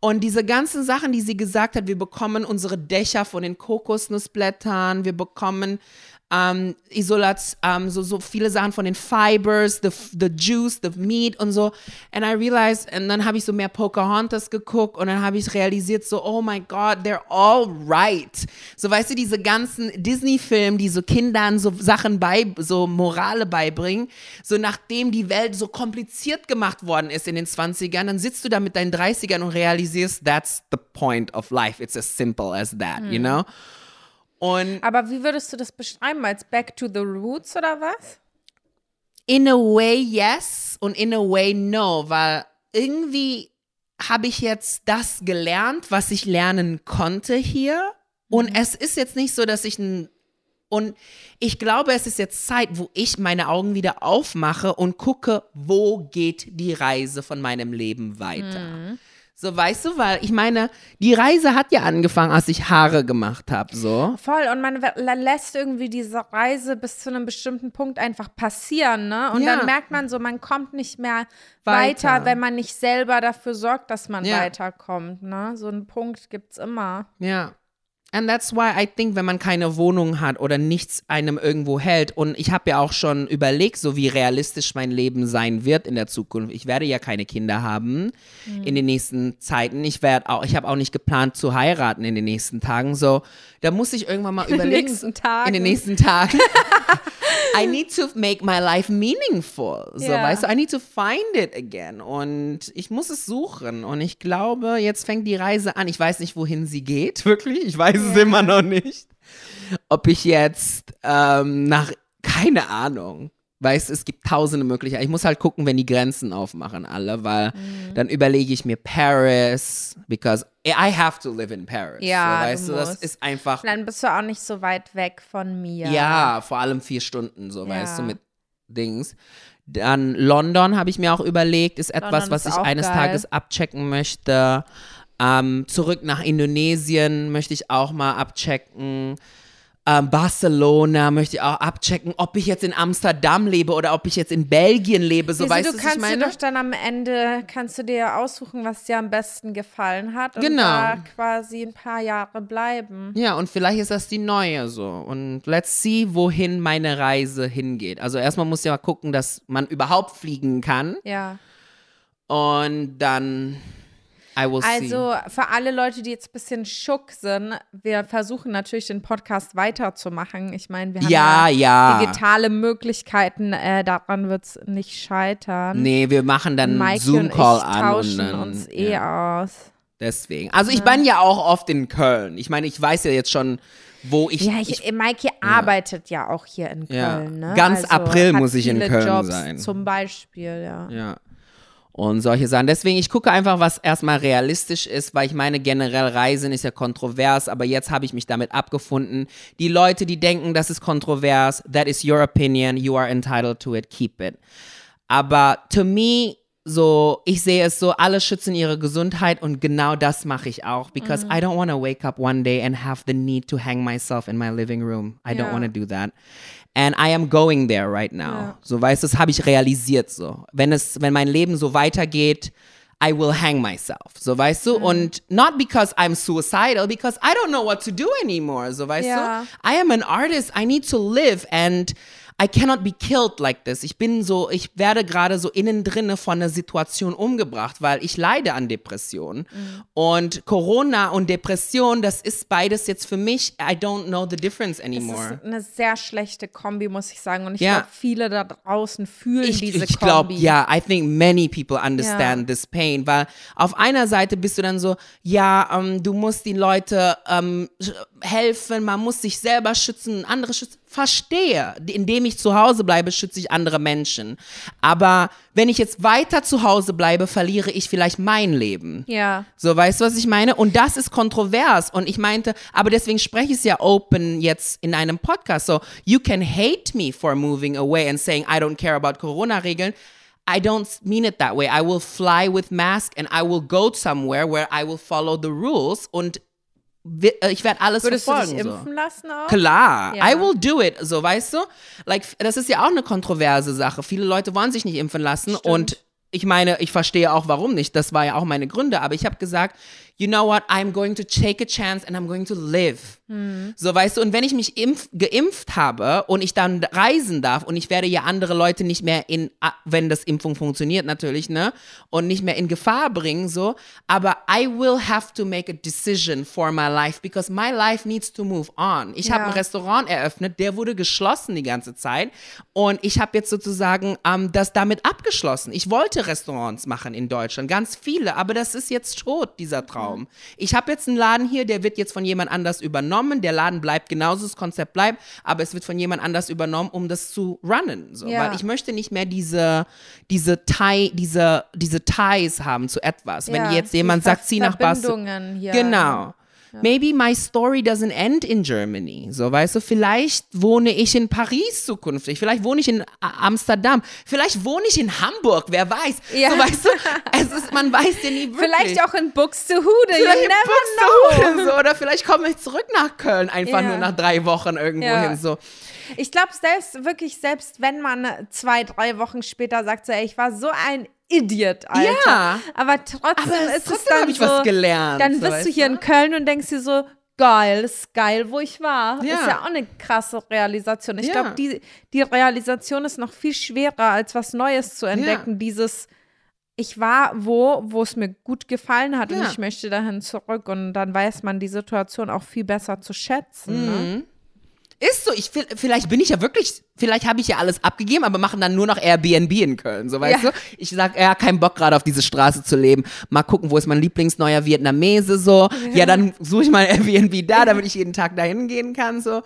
[SPEAKER 2] Und diese ganzen Sachen, die sie gesagt hat, wir bekommen unsere Dächer von den Kokosnussblättern, wir bekommen ähm, Isolat, ähm, so, so viele Sachen von den Fibers, the, the Juice, the Meat und so. And I realized, und dann habe ich so mehr Pocahontas geguckt und dann habe ich realisiert, so, oh my God, they're all right. So, weißt du, diese ganzen Disney-Filme, die so Kindern so Sachen bei, so Morale beibringen, so nachdem die Welt so kompliziert gemacht worden ist in den 20ern, dann sitzt du da mit deinen 30ern und realisierst, that's the point of life. It's as simple as that, you know? Und
[SPEAKER 1] Aber wie würdest du das beschreiben? Als Back to the Roots oder was?
[SPEAKER 2] In a way yes und in a way no, weil irgendwie habe ich jetzt das gelernt, was ich lernen konnte hier. Und es ist jetzt nicht so, dass ich ein und ich glaube, es ist jetzt Zeit, wo ich meine Augen wieder aufmache und gucke, wo geht die Reise von meinem Leben weiter. So, weißt du, weil ich meine, die Reise hat ja angefangen, als ich Haare gemacht habe, so.
[SPEAKER 1] Voll, und man lässt irgendwie diese Reise bis zu einem bestimmten Punkt einfach passieren, ne? Und
[SPEAKER 2] Ja.
[SPEAKER 1] dann merkt man so, man kommt nicht mehr
[SPEAKER 2] Weiter.
[SPEAKER 1] weiter, wenn man nicht selber dafür sorgt, dass man
[SPEAKER 2] Ja.
[SPEAKER 1] weiterkommt, ne? So einen Punkt gibt's immer.
[SPEAKER 2] Ja. And that's why I think, wenn man keine Wohnung hat oder nichts einem irgendwo hält, und ich habe ja auch schon überlegt, so wie realistisch mein Leben sein wird in der Zukunft. Ich werde ja keine Kinder haben in den nächsten Zeiten. Ich werde auch, ich habe auch nicht geplant zu heiraten in den nächsten Tagen. So, da muss ich irgendwann mal
[SPEAKER 1] In den
[SPEAKER 2] überlegen.
[SPEAKER 1] nächsten Tagen.
[SPEAKER 2] In den nächsten Tagen. I need to make my life meaningful. So,
[SPEAKER 1] Ja.
[SPEAKER 2] weißt du, I need to find it again. Und ich muss es suchen. Und ich glaube, jetzt fängt die Reise an. Ich weiß nicht, wohin sie geht, wirklich. Ich weiß es immer noch nicht. Ob ich jetzt ähm, nach, keine Ahnung. Weißt es gibt tausende Möglichkeiten. Ich muss halt gucken, wenn die Grenzen aufmachen, alle, weil
[SPEAKER 1] Mhm.
[SPEAKER 2] dann überlege ich mir Paris, because I have to live in Paris.
[SPEAKER 1] Ja,
[SPEAKER 2] so, weißt
[SPEAKER 1] du
[SPEAKER 2] du, das ist einfach.
[SPEAKER 1] Und dann bist du auch nicht so weit weg von mir.
[SPEAKER 2] Ja, vor allem vier Stunden, so,
[SPEAKER 1] Ja.
[SPEAKER 2] weißt du, mit Dings. Dann London habe ich mir auch überlegt, ist etwas,
[SPEAKER 1] London
[SPEAKER 2] was
[SPEAKER 1] ist
[SPEAKER 2] ich eines
[SPEAKER 1] geil.
[SPEAKER 2] Tages abchecken möchte. Ähm, zurück nach Indonesien möchte ich auch mal abchecken. Ähm, Barcelona möchte ich auch abchecken, ob ich jetzt in Amsterdam lebe oder ob ich jetzt in Belgien lebe. So
[SPEAKER 1] Wieso,
[SPEAKER 2] weißt
[SPEAKER 1] du
[SPEAKER 2] du,
[SPEAKER 1] kannst
[SPEAKER 2] meine?
[SPEAKER 1] doch dann am Ende, kannst du dir aussuchen, was dir am besten gefallen hat und
[SPEAKER 2] Genau.
[SPEAKER 1] da quasi ein paar Jahre bleiben.
[SPEAKER 2] Ja, und vielleicht ist das die neue so. Und let's see, wohin meine Reise hingeht. Also erstmal muss ja mal gucken, dass man überhaupt fliegen kann.
[SPEAKER 1] Ja.
[SPEAKER 2] Und dann.
[SPEAKER 1] Also für alle Leute, die jetzt ein bisschen schock sind, wir versuchen natürlich den Podcast weiterzumachen. Ich meine, wir haben
[SPEAKER 2] Ja, ja.
[SPEAKER 1] digitale Möglichkeiten, äh, daran wird es nicht scheitern.
[SPEAKER 2] Nee, wir machen dann
[SPEAKER 1] und ich
[SPEAKER 2] Zoom-Call an. Und
[SPEAKER 1] tauschen
[SPEAKER 2] dann,
[SPEAKER 1] uns eh
[SPEAKER 2] ja,
[SPEAKER 1] aus.
[SPEAKER 2] deswegen. Also ich bin ja auch oft in Köln. Ich meine, ich weiß ja jetzt schon, wo ich.
[SPEAKER 1] Ja, ich, Mikey arbeitet ja auch hier in
[SPEAKER 2] Ja.
[SPEAKER 1] Köln. Ne?
[SPEAKER 2] Ganz April
[SPEAKER 1] hat
[SPEAKER 2] muss ich in Köln
[SPEAKER 1] Jobs
[SPEAKER 2] sein.
[SPEAKER 1] Zum Beispiel, ja.
[SPEAKER 2] Ja. Und solche Sachen. Deswegen, ich gucke einfach, was erstmal realistisch ist, weil ich meine, generell Reisen ist ja kontrovers, aber jetzt habe ich mich damit abgefunden. Die Leute, die denken, das ist kontrovers, that is your opinion, you are entitled to it, keep it. Aber to me, so, ich sehe es so, alle schützen ihre Gesundheit und genau das mache ich auch, because I don't want to wake up one day and have the need to hang myself in my living room. I don't
[SPEAKER 1] Ja.
[SPEAKER 2] want to do that. And I am going there right now.
[SPEAKER 1] Ja.
[SPEAKER 2] So, weißt du, das habe ich realisiert so. Wenn es, wenn mein Leben so weitergeht, I will hang myself. So, weißt du? Und not because I'm suicidal, because I don't know what to do anymore. So, weißt
[SPEAKER 1] Ja.
[SPEAKER 2] du? I am an artist. I need to live and I cannot be killed like this. Ich bin so, ich werde gerade so innen drinne von einer Situation umgebracht, weil ich leide an Depressionen. Und Corona und Depression, das ist beides jetzt für mich, I don't know the difference anymore.
[SPEAKER 1] ist eine sehr schlechte Kombi, muss ich sagen. Und ich
[SPEAKER 2] Ja.
[SPEAKER 1] glaube, viele da draußen fühlen
[SPEAKER 2] Ich,
[SPEAKER 1] diese
[SPEAKER 2] ich glaube,
[SPEAKER 1] Kombi.
[SPEAKER 2] ja, I think many people understand
[SPEAKER 1] Ja.
[SPEAKER 2] this pain, weil auf einer Seite bist du dann so, ja, ähm, du musst die Leute ähm, helfen, man muss sich selber schützen, andere schützen. Verstehe, indem ich zu Hause bleibe, schütze ich andere Menschen. Aber wenn ich jetzt weiter zu Hause bleibe, verliere ich vielleicht mein Leben.
[SPEAKER 1] Ja.
[SPEAKER 2] So, weißt du, was ich meine? Und das ist kontrovers. Und ich meinte, aber deswegen spreche ich es ja open jetzt in einem Podcast. So, you can hate me for moving away and saying, I don't care about Corona-Regeln. I don't mean it that way. I will fly with mask and I will go somewhere where I will follow the rules und ich werde alles
[SPEAKER 1] Würdest du
[SPEAKER 2] verfolgen.
[SPEAKER 1] dich
[SPEAKER 2] so.
[SPEAKER 1] impfen lassen auch?
[SPEAKER 2] Klar,
[SPEAKER 1] Ja.
[SPEAKER 2] I will do it, so weißt du? Like, das ist ja auch eine kontroverse Sache. Viele Leute wollen sich nicht impfen lassen und ich meine, ich verstehe auch, warum nicht. Das war ja auch meine Gründe, aber ich habe gesagt, you know what, I'm going to take a chance and I'm going to live. So, weißt du, und wenn ich mich impf, geimpft habe und ich dann reisen darf und ich werde ja andere Leute nicht mehr in, ah, wenn das Impfung funktioniert natürlich, ne, und nicht mehr in Gefahr bringen, so, aber I will have to make a decision for my life because my life needs to move on. Ich habe
[SPEAKER 1] Ja.
[SPEAKER 2] ein Restaurant eröffnet, der wurde geschlossen die ganze Zeit und ich habe jetzt sozusagen ähm, das damit abgeschlossen. Ich wollte Restaurants machen in Deutschland, ganz viele, aber das ist jetzt tot, dieser Traum. Ich habe jetzt einen Laden hier, der wird jetzt von jemand anders übernommen. Der Laden bleibt genauso, das Konzept bleibt, aber es wird von jemand anders übernommen, um das zu runnen. So.
[SPEAKER 1] Ja.
[SPEAKER 2] Weil ich möchte nicht mehr diese, diese, Tie, diese, diese Ties haben zu etwas. Wenn
[SPEAKER 1] Ja,
[SPEAKER 2] jetzt
[SPEAKER 1] die
[SPEAKER 2] jemand sagt, zieh nach Barcelona.
[SPEAKER 1] Verbindungen
[SPEAKER 2] Genau. Maybe my story doesn't end in Germany. So, weißt du, vielleicht wohne ich in Paris zukünftig, vielleicht wohne ich in Amsterdam, vielleicht wohne ich in Hamburg, wer weiß.
[SPEAKER 1] Ja.
[SPEAKER 2] So, weißt du, es ist, man weiß ja nie wirklich.
[SPEAKER 1] Vielleicht auch in Buxtehude,
[SPEAKER 2] Vielleicht
[SPEAKER 1] you never know.
[SPEAKER 2] Buxtehude so, oder vielleicht komme ich zurück nach Köln, einfach
[SPEAKER 1] Ja.
[SPEAKER 2] nur nach drei Wochen irgendwo
[SPEAKER 1] Ja.
[SPEAKER 2] hin. So.
[SPEAKER 1] Ich glaube, selbst wirklich, selbst wenn man zwei, drei Wochen später sagt, so, ey, ich war so ein Idiot, Alter.
[SPEAKER 2] Ja.
[SPEAKER 1] Aber trotzdem
[SPEAKER 2] Aber
[SPEAKER 1] ist es
[SPEAKER 2] trotzdem
[SPEAKER 1] dann
[SPEAKER 2] habe ich
[SPEAKER 1] so,
[SPEAKER 2] was gelernt.
[SPEAKER 1] Dann bist du hier in Köln und denkst dir so, geil, ist geil, wo ich war.
[SPEAKER 2] Ja.
[SPEAKER 1] Ist ja auch eine krasse Realisation. Ich
[SPEAKER 2] Ja.
[SPEAKER 1] glaube, die, die Realisation ist noch viel schwerer, als was Neues zu entdecken. Dieses, ich war wo, wo es mir gut gefallen hat und
[SPEAKER 2] Ja.
[SPEAKER 1] ich möchte dahin zurück. Und dann weiß man die Situation auch viel besser zu schätzen. Ne?
[SPEAKER 2] Ist so, ich, vielleicht bin ich ja wirklich, vielleicht habe ich ja alles abgegeben, aber machen dann nur noch Airbnb in Köln, so weißt
[SPEAKER 1] Ja.
[SPEAKER 2] du? Ich sag, ja, kein Bock gerade auf diese Straße zu leben. Mal gucken, wo ist mein Lieblingsneuer Vietnamese so. Ja, dann suche ich mal Airbnb da, damit ich jeden Tag dahin gehen kann so.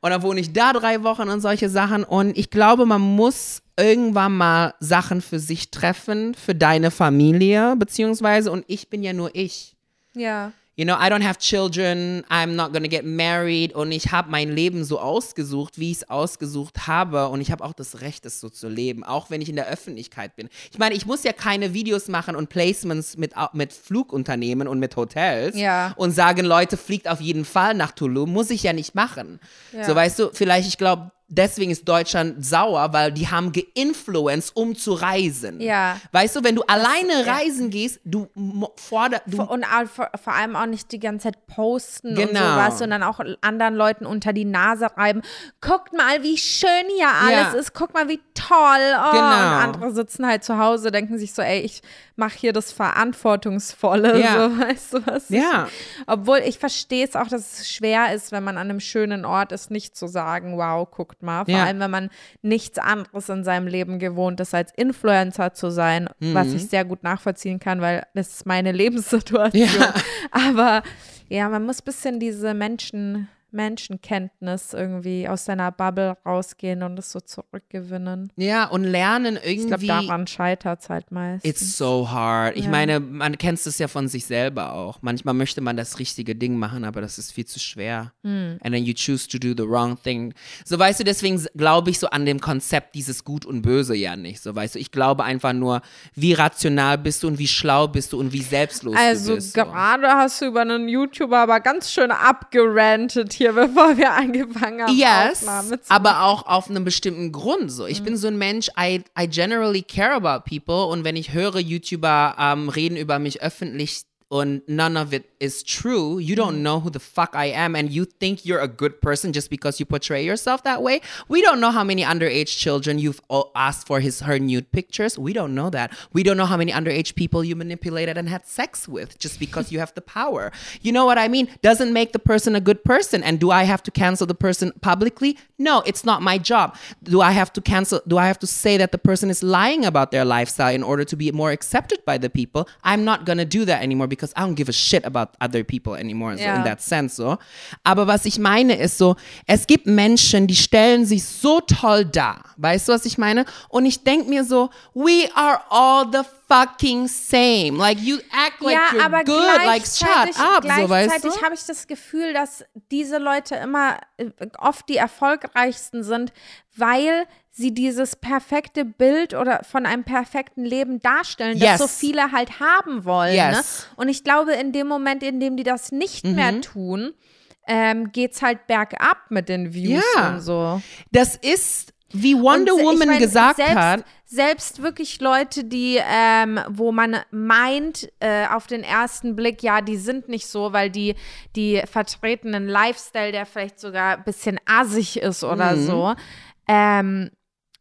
[SPEAKER 2] Und dann wohne ich da drei Wochen und solche Sachen. Und ich glaube, man muss irgendwann mal Sachen für sich treffen, für deine Familie, beziehungsweise, und ich bin ja nur ich.
[SPEAKER 1] Ja.
[SPEAKER 2] You know, I don't have children, I'm not gonna get married und ich habe mein Leben so ausgesucht, wie ich es ausgesucht habe und ich habe auch das Recht, es so zu leben, auch wenn ich in der Öffentlichkeit bin. Ich meine, ich muss ja keine Videos machen und Placements mit, mit Flugunternehmen und mit Hotels
[SPEAKER 1] Ja.
[SPEAKER 2] und sagen, Leute, fliegt auf jeden Fall nach Tulum, muss ich ja nicht machen. So, weißt du, vielleicht, ich glaube, deswegen ist Deutschland sauer, weil die haben geinfluenced, um zu reisen.
[SPEAKER 1] Ja.
[SPEAKER 2] Weißt du, wenn du alleine
[SPEAKER 1] ja.
[SPEAKER 2] reisen gehst, du mo- forder, du
[SPEAKER 1] Und vor, vor allem auch nicht die ganze Zeit posten und
[SPEAKER 2] Genau.
[SPEAKER 1] sowas, sondern auch anderen Leuten unter die Nase reiben. Guckt mal, wie schön hier alles
[SPEAKER 2] Ja.
[SPEAKER 1] ist. Guck mal, wie toll. Oh.
[SPEAKER 2] Genau.
[SPEAKER 1] Und andere sitzen halt zu Hause, denken sich so, ey, ich mache hier das Verantwortungsvolle.
[SPEAKER 2] Ja.
[SPEAKER 1] So, weißt du was?
[SPEAKER 2] Ja.
[SPEAKER 1] Ich, obwohl ich verstehe es auch, dass es schwer ist, wenn man an einem schönen Ort ist, nicht zu sagen, wow, guckt mal. Vor
[SPEAKER 2] Ja.
[SPEAKER 1] allem, wenn man nichts anderes in seinem Leben gewohnt ist, als Influencer zu sein, was
[SPEAKER 2] Mhm.
[SPEAKER 1] ich sehr gut nachvollziehen kann, weil das ist meine Lebenssituation.
[SPEAKER 2] Ja.
[SPEAKER 1] Aber ja, man muss ein bisschen diese Menschen, Menschenkenntnis irgendwie aus seiner Bubble rausgehen und es so zurückgewinnen.
[SPEAKER 2] ja, und lernen
[SPEAKER 1] Ich glaube,
[SPEAKER 2] irgendwie.
[SPEAKER 1] daran scheitert es halt meistens.
[SPEAKER 2] It's so hard. Ich
[SPEAKER 1] Ja.
[SPEAKER 2] meine, man kennt es ja von sich selber auch. Manchmal möchte man das richtige Ding machen, aber das ist viel zu schwer.
[SPEAKER 1] Hm.
[SPEAKER 2] And then you choose to do the wrong thing. So weißt du, deswegen glaube ich so an dem Konzept dieses Gut und Böse ja nicht. So weißt du, ich glaube einfach nur, wie rational bist du und wie schlau bist du und wie selbstlos
[SPEAKER 1] Also
[SPEAKER 2] du bist. so.
[SPEAKER 1] gerade hast du über einen YouTuber aber ganz schön abgerantet hier, bevor wir angefangen haben,
[SPEAKER 2] Yes, aber auch auf einem bestimmten Grund. So, ich bin so ein Mensch, I, I generally care about people und wenn ich höre YouTuber ähm, reden über mich öffentlich und none of it is true, you don't mm. know who the fuck I am and you think you're a good person just because you portray yourself that way. We don't know how many underage children you've asked for his her nude pictures. We don't know that. We don't know how many underage people you manipulated and had sex with just because you have the power. You know what I mean? Doesn't make the person a good person. And do I have to cancel the person publicly? No, it's not my job. Do I have to cancel? Do I have to say that the person is lying about their lifestyle in order to be more accepted by the people? I'm not gonna do that anymore because I don't give a shit about other people anymore. So in that sense so. Aber was ich meine ist so, es gibt Menschen, die stellen sich so toll dar. Weißt du, was ich meine? Und ich denke mir so, we are all the fucking same. Like you act like
[SPEAKER 1] ja,
[SPEAKER 2] you're
[SPEAKER 1] aber
[SPEAKER 2] good, like shut
[SPEAKER 1] gleichzeitig,
[SPEAKER 2] up, so weißt
[SPEAKER 1] gleichzeitig
[SPEAKER 2] du?
[SPEAKER 1] habe ich das Gefühl, dass diese Leute immer äh, oft die erfolgreichsten sind, weil sie dieses perfekte Bild oder von einem perfekten Leben darstellen,
[SPEAKER 2] Yes.
[SPEAKER 1] das so viele halt haben wollen.
[SPEAKER 2] Yes. Mhm.
[SPEAKER 1] Ne? Und ich glaube, in dem Moment, in dem die das nicht mehr tun, ähm, geht's halt bergab mit den Views
[SPEAKER 2] Ja.
[SPEAKER 1] und so.
[SPEAKER 2] Das ist, wie Wonder
[SPEAKER 1] Und
[SPEAKER 2] Woman
[SPEAKER 1] mein,
[SPEAKER 2] gesagt
[SPEAKER 1] selbst,
[SPEAKER 2] hat,
[SPEAKER 1] Selbst wirklich Leute, die, ähm, wo man meint, äh, auf den ersten Blick, ja, die sind nicht so, weil die, die vertreten einen Lifestyle, der vielleicht sogar ein bisschen assig ist oder
[SPEAKER 2] Mhm.
[SPEAKER 1] so, ähm,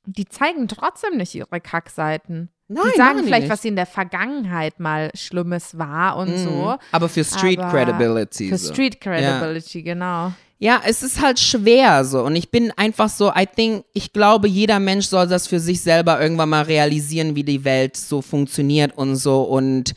[SPEAKER 1] die zeigen trotzdem nicht ihre Kackseiten.
[SPEAKER 2] Nein,
[SPEAKER 1] die sagen
[SPEAKER 2] die
[SPEAKER 1] vielleicht,
[SPEAKER 2] nicht.
[SPEAKER 1] was in der Vergangenheit mal Schlimmes war und so.
[SPEAKER 2] aber für Street
[SPEAKER 1] aber
[SPEAKER 2] Credibility.
[SPEAKER 1] Für
[SPEAKER 2] so.
[SPEAKER 1] Street Credibility, genau.
[SPEAKER 2] Ja, es ist halt schwer so. Und ich bin einfach so, I think, ich glaube, jeder Mensch soll das für sich selber irgendwann mal realisieren, wie die Welt so funktioniert und so. Und,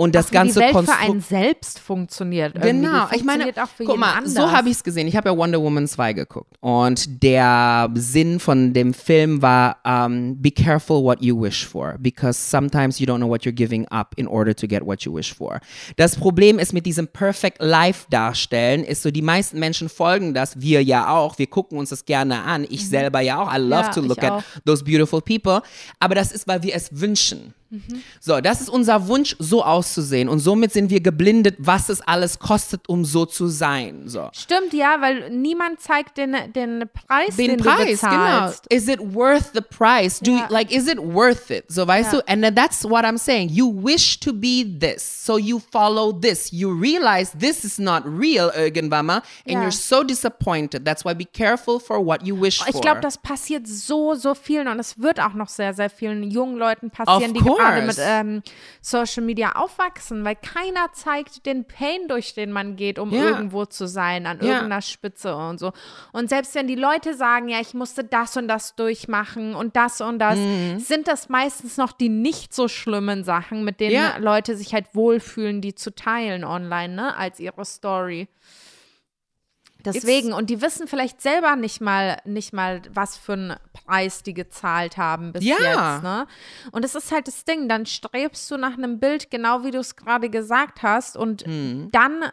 [SPEAKER 2] und das
[SPEAKER 1] Wie
[SPEAKER 2] ganze
[SPEAKER 1] die Welt für
[SPEAKER 2] Konstrukt.
[SPEAKER 1] einen selbst funktioniert.
[SPEAKER 2] Genau,
[SPEAKER 1] Die
[SPEAKER 2] ich meine,
[SPEAKER 1] funktioniert für
[SPEAKER 2] guck mal,
[SPEAKER 1] anders.
[SPEAKER 2] so habe ich es gesehen. Ich habe ja Wonder Woman 2 geguckt und der Sinn von dem Film war, um, be careful what you wish for, because sometimes you don't know what you're giving up in order to get what you wish for. Das Problem ist mit diesem Perfect Life darstellen, ist so, die meisten Menschen folgen das, wir ja auch, wir gucken uns das gerne an, ich selber ja auch, I love
[SPEAKER 1] Mhm. Ja,
[SPEAKER 2] to look at
[SPEAKER 1] auch.
[SPEAKER 2] those beautiful people, aber das ist, weil wir es wünschen. So, das ist unser Wunsch, so auszusehen. Und somit sind wir geblindet, was es alles kostet, um so zu sein. So.
[SPEAKER 1] Stimmt, ja, weil niemand zeigt den, den Preis, den,
[SPEAKER 2] Den
[SPEAKER 1] du
[SPEAKER 2] Preis, genau. Is it worth the price? Do you,
[SPEAKER 1] Ja.
[SPEAKER 2] like, is it worth it? So, weißt
[SPEAKER 1] Ja.
[SPEAKER 2] du? And that's what I'm saying. You wish to be this, so you follow this. You realize this is not real irgendwann mal, and
[SPEAKER 1] Ja.
[SPEAKER 2] you're so disappointed. That's why be careful for what you wish for.
[SPEAKER 1] Ich glaube, das passiert so, so vielen und es wird auch noch sehr, sehr vielen jungen Leuten passieren,
[SPEAKER 2] Of
[SPEAKER 1] die gerade mit ähm, Social Media aufwachsen, weil keiner zeigt den Pain, durch den man geht, um
[SPEAKER 2] Ja.
[SPEAKER 1] irgendwo zu sein, an
[SPEAKER 2] Ja.
[SPEAKER 1] irgendeiner Spitze und so. Und selbst wenn die Leute sagen, ja, ich musste das und das durchmachen und das und das,
[SPEAKER 2] Mhm.
[SPEAKER 1] sind das meistens noch die nicht so schlimmen Sachen, mit denen
[SPEAKER 2] Ja.
[SPEAKER 1] Leute sich halt wohlfühlen, die zu teilen online, ne, als ihre Story. Deswegen, und die wissen vielleicht selber nicht mal, nicht mal, was für einen Preis die gezahlt haben bis
[SPEAKER 2] Ja.
[SPEAKER 1] jetzt. Ne? Und das ist halt das Ding, dann strebst du nach einem Bild, genau wie du es gerade gesagt hast, und
[SPEAKER 2] Hm.
[SPEAKER 1] dann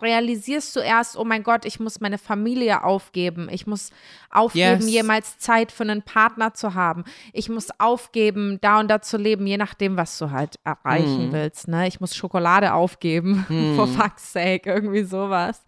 [SPEAKER 1] realisierst du erst, oh mein Gott, ich muss meine Familie aufgeben. Ich muss aufgeben,
[SPEAKER 2] Yes.
[SPEAKER 1] jemals Zeit für einen Partner zu haben. Ich muss aufgeben, da und da zu leben, je nachdem, was du halt
[SPEAKER 2] Hm.
[SPEAKER 1] erreichen willst. Ne? Ich muss Schokolade aufgeben, for fuck's sake, irgendwie sowas.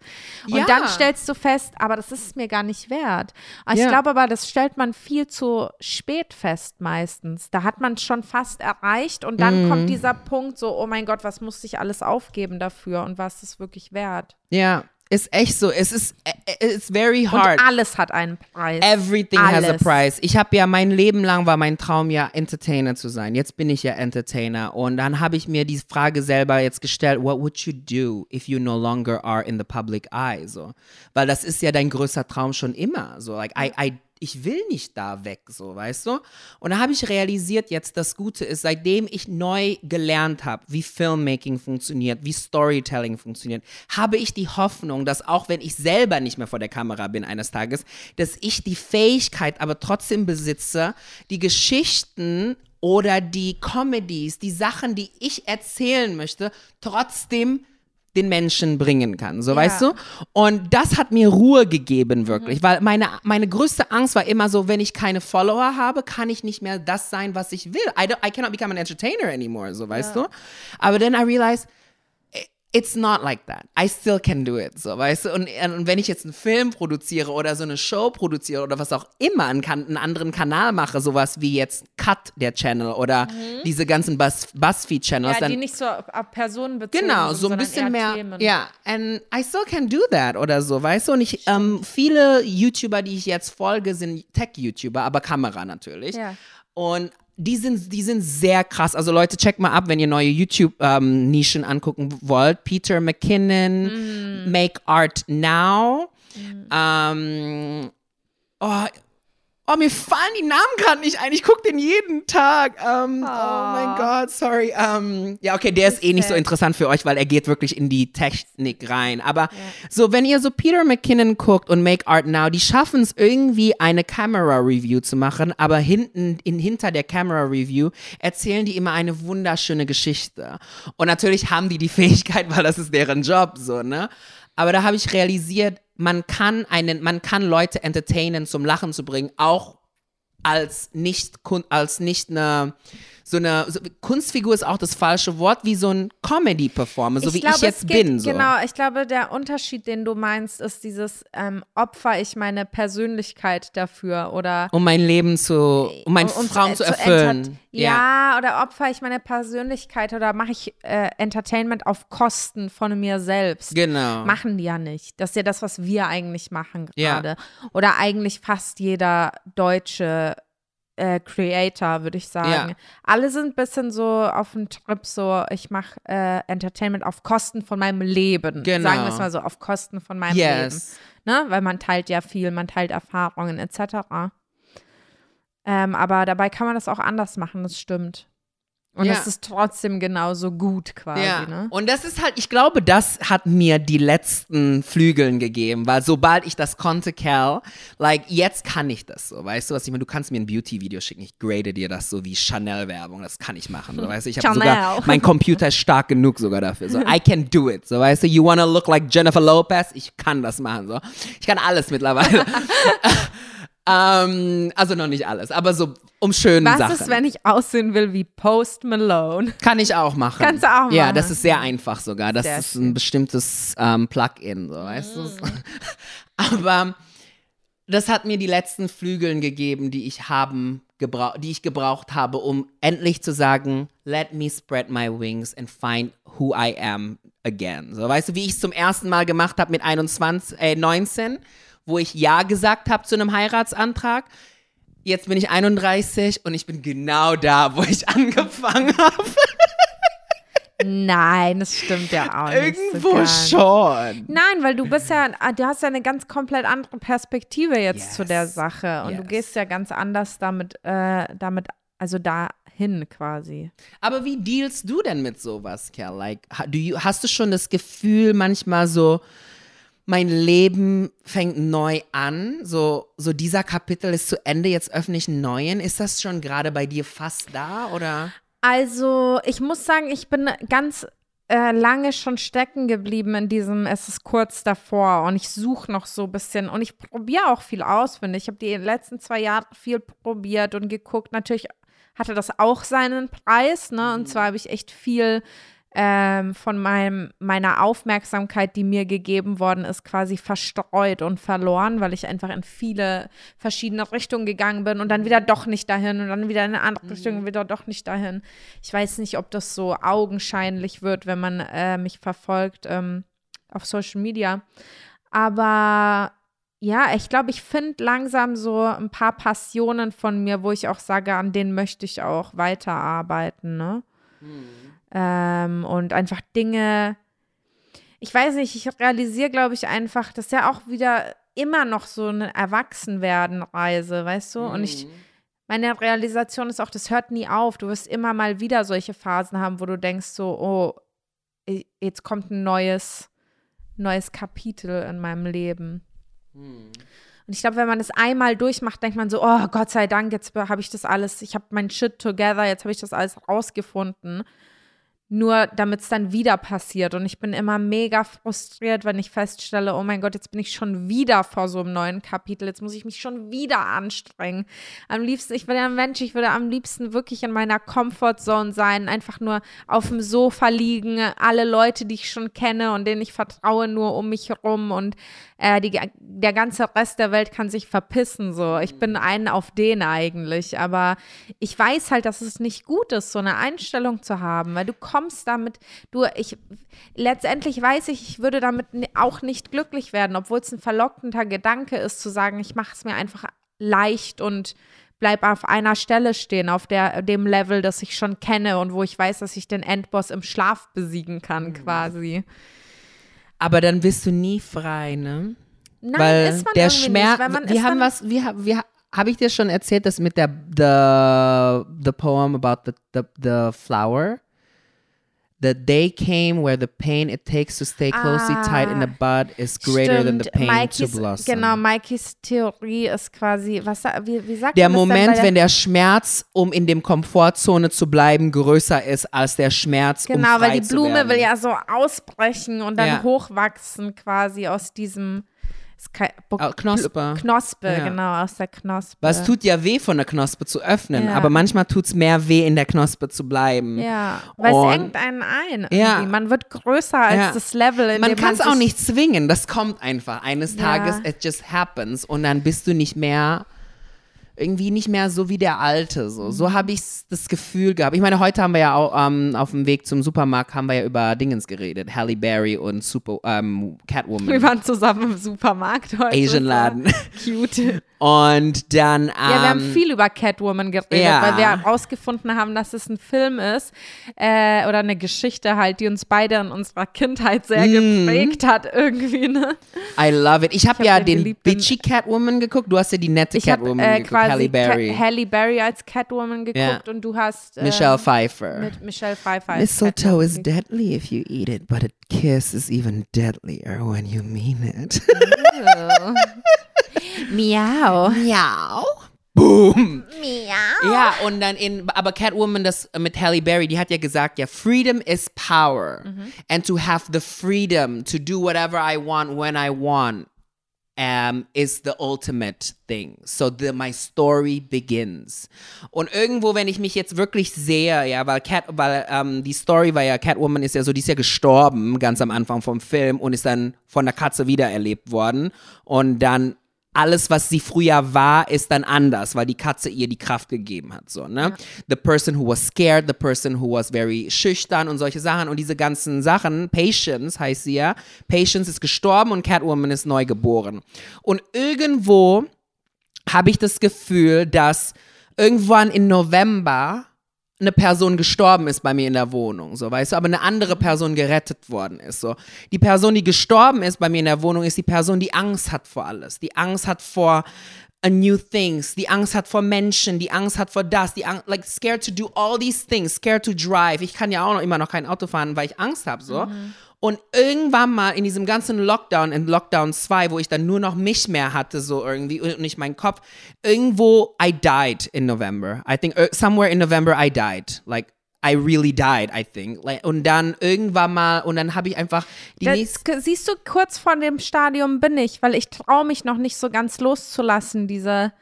[SPEAKER 1] Und
[SPEAKER 2] Ja.
[SPEAKER 1] dann stellst du fest, aber das ist es mir gar nicht wert. Ich
[SPEAKER 2] Ja.
[SPEAKER 1] glaube aber, das stellt man viel zu spät fest meistens. Da hat man es schon fast erreicht und dann
[SPEAKER 2] Mhm.
[SPEAKER 1] kommt dieser Punkt so, oh mein Gott, was muss ich alles aufgeben dafür und was ist wirklich wert?
[SPEAKER 2] Ja, ist echt so. Es ist, it's very hard.
[SPEAKER 1] Und alles hat einen Preis.
[SPEAKER 2] Everything has a
[SPEAKER 1] Alles.
[SPEAKER 2] price. Ich habe ja mein Leben lang war mein Traum ja Entertainer zu sein. Jetzt bin ich ja Entertainer und dann habe ich mir die Frage selber jetzt gestellt, what would you do if you no longer are in the public eye so? Weil das ist ja dein größter Traum schon immer so like I I ich will nicht da weg, so, weißt du? Und da habe ich realisiert jetzt, das Gute ist, seitdem ich neu gelernt habe, wie Filmmaking funktioniert, wie Storytelling funktioniert, habe ich die Hoffnung, dass auch wenn ich selber nicht mehr vor der Kamera bin eines Tages, dass ich die Fähigkeit aber trotzdem besitze, die Geschichten oder die Comedies, die Sachen, die ich erzählen möchte, trotzdem den Menschen bringen kann, so
[SPEAKER 1] Ja.
[SPEAKER 2] weißt du? Und das hat mir Ruhe gegeben,
[SPEAKER 1] Mhm.
[SPEAKER 2] wirklich, weil meine, meine größte Angst war immer so, wenn ich keine Follower habe, kann ich nicht mehr das sein, was ich will. I, don't, I cannot become an entertainer anymore, so weißt du? Aber dann I realized, it's not like that. I still can do it, so weißt du? Und, und wenn ich jetzt einen Film produziere oder so eine Show produziere oder was auch immer, einen, einen anderen Kanal mache, sowas wie jetzt Cut, der Channel oder diese ganzen Buzz Buzzfeed-Channels,
[SPEAKER 1] Mhm. ja,
[SPEAKER 2] dann
[SPEAKER 1] die nicht so auf Personen bezogen
[SPEAKER 2] Genau, so ein bisschen mehr.
[SPEAKER 1] Themen.
[SPEAKER 2] Ja, and I still can do that oder so, weißt du? Und ich, ähm, viele YouTuber, die ich jetzt folge, sind Tech-YouTuber, aber Kamera natürlich.
[SPEAKER 1] Ja.
[SPEAKER 2] Und die sind, die sind sehr krass. Also Leute, check mal ab, wenn ihr neue YouTube-Nischen angucken wollt. Peter McKinnon,
[SPEAKER 1] Mm.
[SPEAKER 2] Make Art Now. Ähm, oh, oh, mir fallen die Namen gerade nicht ein. Ich gucke den jeden Tag. Ähm, oh. mein Gott, sorry. Ähm, ja, okay, der ist eh nicht so interessant für euch, weil er geht wirklich in die Technik rein. Aber so, wenn ihr so Peter McKinnon guckt und Make Art Now, die schaffen es irgendwie eine Camera-Review zu machen, aber hinten, in, hinter der Camera-Review erzählen die immer eine wunderschöne Geschichte. Und natürlich haben die die Fähigkeit, weil das ist deren Job, so, ne? Aber da habe ich realisiert, man kann einen, man kann Leute entertainen, zum Lachen zu bringen, auch als nicht, als nicht eine, so eine, so, Kunstfigur ist auch das falsche Wort, wie so ein Comedy-Performer, so wie
[SPEAKER 1] glaube,
[SPEAKER 2] ich jetzt
[SPEAKER 1] geht,
[SPEAKER 2] bin. So.
[SPEAKER 1] Genau, ich glaube, der Unterschied, den du meinst, ist dieses ähm, opfer ich meine Persönlichkeit dafür oder
[SPEAKER 2] Um mein Leben zu, um meinen
[SPEAKER 1] um- um
[SPEAKER 2] Traum
[SPEAKER 1] äh,
[SPEAKER 2] zu
[SPEAKER 1] enter-
[SPEAKER 2] erfüllen.
[SPEAKER 1] Ja, oder opfer ich meine Persönlichkeit oder mache ich äh, Entertainment auf Kosten von mir selbst.
[SPEAKER 2] Genau.
[SPEAKER 1] Machen die ja nicht. Das ist ja das, was wir eigentlich machen
[SPEAKER 2] Ja.
[SPEAKER 1] gerade. Oder eigentlich fast jeder deutsche äh, Creator, würde ich sagen.
[SPEAKER 2] Ja.
[SPEAKER 1] Alle sind ein bisschen so auf dem Trip, so ich mache äh, Entertainment auf Kosten von meinem Leben.
[SPEAKER 2] Genau.
[SPEAKER 1] Sagen wir es mal so, auf Kosten von meinem Leben.
[SPEAKER 2] Yes.
[SPEAKER 1] Ne? Weil man teilt ja viel, man teilt Erfahrungen etc. Ähm, aber dabei kann man das auch anders machen, das stimmt. Und
[SPEAKER 2] Ja.
[SPEAKER 1] es ist trotzdem genauso gut quasi.
[SPEAKER 2] Ja,
[SPEAKER 1] Ne?
[SPEAKER 2] und das ist halt, ich glaube, das hat mir die letzten Flügeln gegeben, weil sobald ich das konnte, Cal, like, jetzt kann ich das so, weißt du, was ich meine, du kannst mir ein Beauty-Video schicken, ich grade dir das so wie Chanel-Werbung, das kann ich machen, so, weißt du, ich habe sogar, mein Computer ist stark genug sogar dafür, so, I can do it, so, weißt du, you wanna look like Jennifer Lopez, ich kann das machen, so, ich kann alles mittlerweile. ähm, also noch nicht alles, aber so um schöne
[SPEAKER 1] Was
[SPEAKER 2] Sachen.
[SPEAKER 1] ist, wenn ich aussehen will wie Post Malone?
[SPEAKER 2] Kann ich auch machen.
[SPEAKER 1] Kannst du auch
[SPEAKER 2] Ja,
[SPEAKER 1] machen.
[SPEAKER 2] das ist sehr einfach sogar. Das
[SPEAKER 1] Sehr
[SPEAKER 2] ist
[SPEAKER 1] schön.
[SPEAKER 2] ein bestimmtes ähm, Plugin, so weißt du. Aber das hat mir die letzten Flügeln gegeben, die ich haben gebraucht, die ich gebraucht habe, um endlich zu sagen, let me spread my wings and find who I am again. So, weißt du, wie ich es zum ersten Mal gemacht habe mit 21, äh, 19, wo ich ja gesagt habe zu einem Heiratsantrag. Jetzt bin ich 31 und ich bin genau da, wo ich angefangen habe.
[SPEAKER 1] Nein, das stimmt ja auch nicht.
[SPEAKER 2] Irgendwo
[SPEAKER 1] so
[SPEAKER 2] schon.
[SPEAKER 1] Nein, weil du bist ja, du hast ja eine ganz komplett andere Perspektive jetzt
[SPEAKER 2] Yes.
[SPEAKER 1] zu der Sache. Und du
[SPEAKER 2] Yes.
[SPEAKER 1] gehst ja ganz anders damit, äh, damit, also dahin quasi.
[SPEAKER 2] Aber wie dealst du denn mit sowas, Kerl? Like, do you, hast du schon das Gefühl manchmal so, mein Leben fängt neu an, so, so dieser Kapitel ist zu Ende, jetzt öffne ich einen neuen. Ist das schon gerade bei dir fast da oder?
[SPEAKER 1] Also, ich muss sagen, ich bin ganz äh, lange schon stecken geblieben in diesem, es ist kurz davor und ich suche noch so ein bisschen und ich probiere auch viel aus, finde ich. Ich habe die letzten zwei Jahre viel probiert und geguckt. Natürlich hatte das auch seinen Preis, ne? Und zwar habe ich echt viel ähm, von meinem, meiner Aufmerksamkeit, die mir gegeben worden ist, quasi verstreut und verloren, weil ich einfach in viele verschiedene Richtungen gegangen bin und dann wieder doch nicht dahin und dann wieder in eine andere Richtung und wieder doch nicht dahin. Ich weiß nicht, ob das so augenscheinlich wird, wenn man äh, mich verfolgt ähm, auf Social Media. Aber ja, ich glaube, ich finde langsam so ein paar Passionen von mir, wo ich auch sage, an denen möchte ich auch weiterarbeiten, ne? Mhm. Ähm, und einfach Dinge, ich weiß nicht, ich realisiere, glaube ich, einfach, dass ja auch wieder immer noch so eine Erwachsenwerden-Reise, weißt du? Mhm. Und ich, mhm. meine Realisation ist auch, das hört nie auf. Du wirst immer mal wieder solche Phasen haben, wo du denkst so, oh, jetzt kommt ein neues, neues Kapitel in meinem Leben. Mhm. Und ich glaube, wenn man das einmal durchmacht, denkt man so, oh Gott sei Dank, jetzt habe ich das alles, ich habe mein Shit together, jetzt habe ich das alles rausgefunden nur damit es dann wieder passiert. Und ich bin immer mega frustriert, wenn ich feststelle, oh mein Gott, jetzt bin ich schon wieder vor so einem neuen Kapitel, jetzt muss ich mich schon wieder anstrengen. Am liebsten, ich bin ja ein Mensch, ich würde am liebsten wirklich in meiner Comfortzone sein, einfach nur auf dem Sofa liegen, alle Leute, die ich schon kenne und denen ich vertraue, nur um mich herum und äh, die, der ganze Rest der Welt kann sich verpissen. So, ich bin einen auf den eigentlich, aber ich weiß halt, dass es nicht gut ist, so eine Einstellung zu haben, weil du kommst damit, du, ich, letztendlich weiß ich, ich würde damit auch nicht glücklich werden, obwohl es ein verlockender Gedanke ist, zu sagen, ich mache es mir einfach leicht und bleib auf einer Stelle stehen, auf der, dem Level, das ich schon kenne und wo ich weiß, dass ich den Endboss im Schlaf besiegen kann, mhm. quasi.
[SPEAKER 2] Aber dann bist du nie frei, ne?
[SPEAKER 1] Nein, Weil ist man der Schmerz.
[SPEAKER 2] Wir haben was, wir, wir, habe ich dir schon erzählt, dass mit der the, the poem about the, the, the flower? The day came where the pain it takes to stay closely ah, tied in the bud is greater stimmt. than the pain Mikeys, to blossom.
[SPEAKER 1] Genau, Mikeys Theorie ist quasi, was, wie, wie sagt
[SPEAKER 2] Der Moment, der wenn der Schmerz, um in dem Komfortzone zu bleiben, größer ist als der Schmerz,
[SPEAKER 1] genau, um
[SPEAKER 2] Genau,
[SPEAKER 1] weil die Blume will ja so ausbrechen und dann ja. hochwachsen quasi aus diesem
[SPEAKER 2] Knospe.
[SPEAKER 1] Knospe, ja. genau, aus der Knospe.
[SPEAKER 2] Was tut ja weh, von der Knospe zu öffnen, ja. aber manchmal tut es mehr weh, in der Knospe zu bleiben.
[SPEAKER 1] Ja, weil Und, es engt einen ein. Ja. Man wird größer als ja. das Level, in
[SPEAKER 2] man kann es auch nicht zwingen, das kommt einfach. Eines Tages, it just happens und dann bist du nicht mehr irgendwie nicht mehr so wie der alte. So, so mhm. habe ich das Gefühl gehabt. Ich meine, heute haben wir ja auch ähm, auf dem Weg zum Supermarkt haben wir ja über Dingens geredet. Halle Berry und Super, ähm, Catwoman.
[SPEAKER 1] Wir waren zusammen im Supermarkt heute.
[SPEAKER 2] Asian Laden.
[SPEAKER 1] Cute.
[SPEAKER 2] Und dann. Ähm,
[SPEAKER 1] ja, wir haben ähm, viel über Catwoman geredet, ja. weil wir herausgefunden haben, dass es ein Film ist äh, oder eine Geschichte halt, die uns beide in unserer Kindheit sehr mm. geprägt hat, irgendwie. Ne?
[SPEAKER 2] I love it. Ich habe hab ja den Bitchy Catwoman geguckt. Du hast ja die nette Catwoman hab, äh, geguckt. Halle Berry.
[SPEAKER 1] Ka Halle Berry als Catwoman geguckt yeah. und du hast
[SPEAKER 2] äh, Michelle Pfeiffer.
[SPEAKER 1] Mit Michelle Pfeiffer.
[SPEAKER 2] Mistletoe is deadly if you eat it, but a kiss is even deadlier when you mean it.
[SPEAKER 1] Miau.
[SPEAKER 2] Miau. Boom.
[SPEAKER 1] Miau.
[SPEAKER 2] Ja, und dann in, aber Catwoman, das mit Halle Berry, die hat ja gesagt, ja, freedom is power. Mhm. And to have the freedom to do whatever I want when I want um, is the ultimate thing. So the, my story begins. Und irgendwo, wenn ich mich jetzt wirklich sehe, ja, weil Cat, weil ähm, die Story war ja, Catwoman ist ja so, die ist ja gestorben ganz am Anfang vom Film und ist dann von der Katze wiedererlebt worden und dann alles, was sie früher war, ist dann anders, weil die Katze ihr die Kraft gegeben hat. So, ne? Ja. The person who was scared, the person who was very schüchtern und solche Sachen. Und diese ganzen Sachen, Patience heißt sie ja. Patience ist gestorben und Catwoman ist neu geboren. Und irgendwo habe ich das Gefühl, dass irgendwann im November eine Person gestorben ist bei mir in der Wohnung, so weißt du, aber eine andere Person gerettet worden ist, so. Die Person, die gestorben ist bei mir in der Wohnung, ist die Person, die Angst hat vor alles, die Angst hat vor a new things, die Angst hat vor Menschen, die Angst hat vor das, die Angst, like scared to do all these things, scared to drive. Ich kann ja auch noch immer noch kein Auto fahren, weil ich Angst habe, so. Mhm. Und irgendwann mal in diesem ganzen Lockdown, in Lockdown 2, wo ich dann nur noch mich mehr hatte, so irgendwie, und nicht meinen Kopf, irgendwo, I died in November. I think somewhere in November I died. Like, I really died, I think. Like, und dann irgendwann mal, und dann habe ich einfach die
[SPEAKER 1] Das,
[SPEAKER 2] nächste.
[SPEAKER 1] siehst du, kurz vor dem Stadium bin ich, weil ich traue mich noch nicht so ganz loszulassen, diese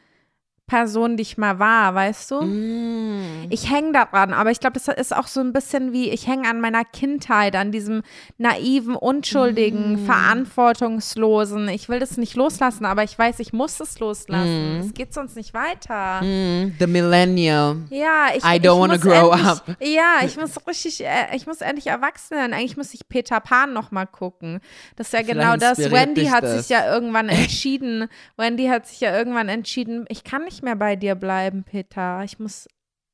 [SPEAKER 1] Person, die ich mal war, weißt du?
[SPEAKER 2] Mm.
[SPEAKER 1] Ich hänge daran, aber ich glaube, das ist auch so ein bisschen wie, ich hänge an meiner Kindheit, an diesem naiven, unschuldigen,
[SPEAKER 2] Mm.
[SPEAKER 1] verantwortungslosen. Ich will das nicht loslassen, aber ich weiß, ich muss es loslassen. Es geht sonst nicht weiter.
[SPEAKER 2] Mm, the millennial.
[SPEAKER 1] Ja, ich,
[SPEAKER 2] I don't wanna
[SPEAKER 1] muss
[SPEAKER 2] grow
[SPEAKER 1] endlich,
[SPEAKER 2] up.
[SPEAKER 1] Ja, ich muss richtig, äh, ich muss endlich erwachsen werden. Eigentlich muss ich Peter Pan noch mal gucken. Das ist ja genau
[SPEAKER 2] Vielleicht
[SPEAKER 1] das.
[SPEAKER 2] inspiriert
[SPEAKER 1] Wendy hat
[SPEAKER 2] das.
[SPEAKER 1] sich ja irgendwann entschieden. Wendy hat sich ja irgendwann entschieden, ich kann nicht mehr bei dir bleiben, Peter. Ich muss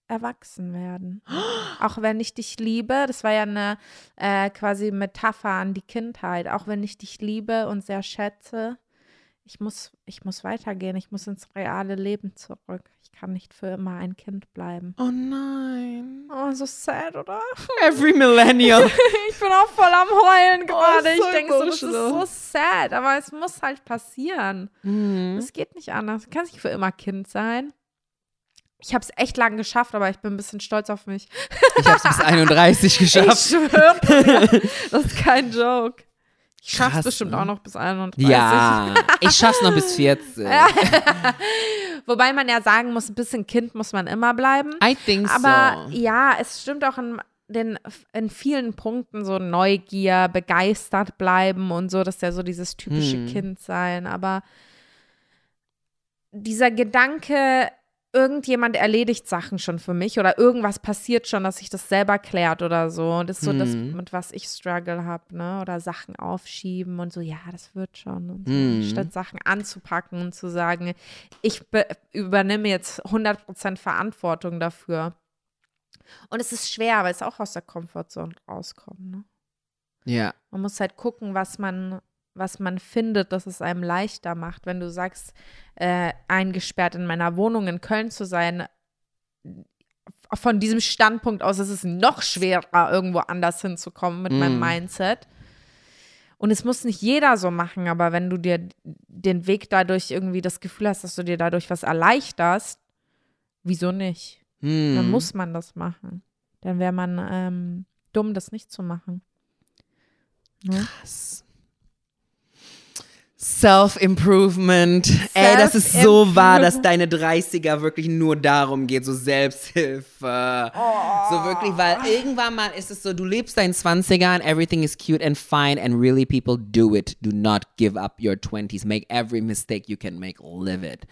[SPEAKER 1] erwachsen werden. Auch wenn ich dich liebe, das war ja eine äh, quasi Metapher an die Kindheit. Auch wenn ich dich liebe und sehr schätze, ich muss, ich muss weitergehen. Ich muss ins reale Leben zurück. Ich kann nicht für immer ein Kind bleiben.
[SPEAKER 2] Oh nein.
[SPEAKER 1] Oh, so sad, oder?
[SPEAKER 2] Every millennial.
[SPEAKER 1] Ich bin auch voll am Heulen gerade.
[SPEAKER 2] ist so
[SPEAKER 1] ich denke so, das ist so sad, aber es muss halt passieren.
[SPEAKER 2] Mhm.
[SPEAKER 1] Es geht nicht anders. Du kannst nicht für immer Kind sein. Ich habe es echt lang geschafft, aber ich bin ein bisschen stolz auf mich.
[SPEAKER 2] Ich habe es bis 31
[SPEAKER 1] Ich
[SPEAKER 2] geschafft.
[SPEAKER 1] schwöre. dir, das ist kein Joke. Ich schaff's
[SPEAKER 2] Krass,
[SPEAKER 1] bestimmt
[SPEAKER 2] ne?
[SPEAKER 1] auch noch bis 31.
[SPEAKER 2] Ja, ich schaff's noch bis 40.
[SPEAKER 1] Wobei man ja sagen muss, ein bisschen Kind muss man immer bleiben.
[SPEAKER 2] I think
[SPEAKER 1] Aber
[SPEAKER 2] so.
[SPEAKER 1] ja, es stimmt auch in, den, in vielen Punkten so Neugier, begeistert bleiben und so, das ist ja so dieses typische
[SPEAKER 2] Hm.
[SPEAKER 1] Kindsein. Aber dieser Gedanke, irgendjemand erledigt Sachen schon für mich oder irgendwas passiert schon, dass sich das selber klärt oder so. Das ist so das,
[SPEAKER 2] Hm.
[SPEAKER 1] mit was ich struggle habe, ne? Oder Sachen aufschieben und so, ja, das wird schon. Und so.
[SPEAKER 2] Hm.
[SPEAKER 1] Statt Sachen anzupacken und zu sagen, ich be- übernehme jetzt 100% Verantwortung dafür. Und es ist schwer, weil es auch aus der Komfortzone rauskommt. Ne?
[SPEAKER 2] Ja.
[SPEAKER 1] Man muss halt gucken, was man, was man findet, dass es einem leichter macht. Wenn du sagst, äh, eingesperrt in meiner Wohnung in Köln zu sein, von diesem Standpunkt aus ist es noch schwerer, irgendwo anders hinzukommen mit meinem
[SPEAKER 2] Mm.
[SPEAKER 1] Mindset. Und es muss nicht jeder so machen, aber wenn du dir den Weg dadurch irgendwie das Gefühl hast, dass du dir dadurch was erleichterst, wieso nicht?
[SPEAKER 2] Hm.
[SPEAKER 1] Dann muss man das machen. Dann wäre man ähm, dumm, das nicht zu machen. Ne?
[SPEAKER 2] Krass. Self-Improvement. Ey, das ist so wahr, dass deine 30er wirklich nur darum geht, so Selbsthilfe. So wirklich, weil irgendwann mal ist es so, du lebst deinen 20er and everything is cute and fine and really people do it. Do not give up your 20s. Make every mistake you can make, live it.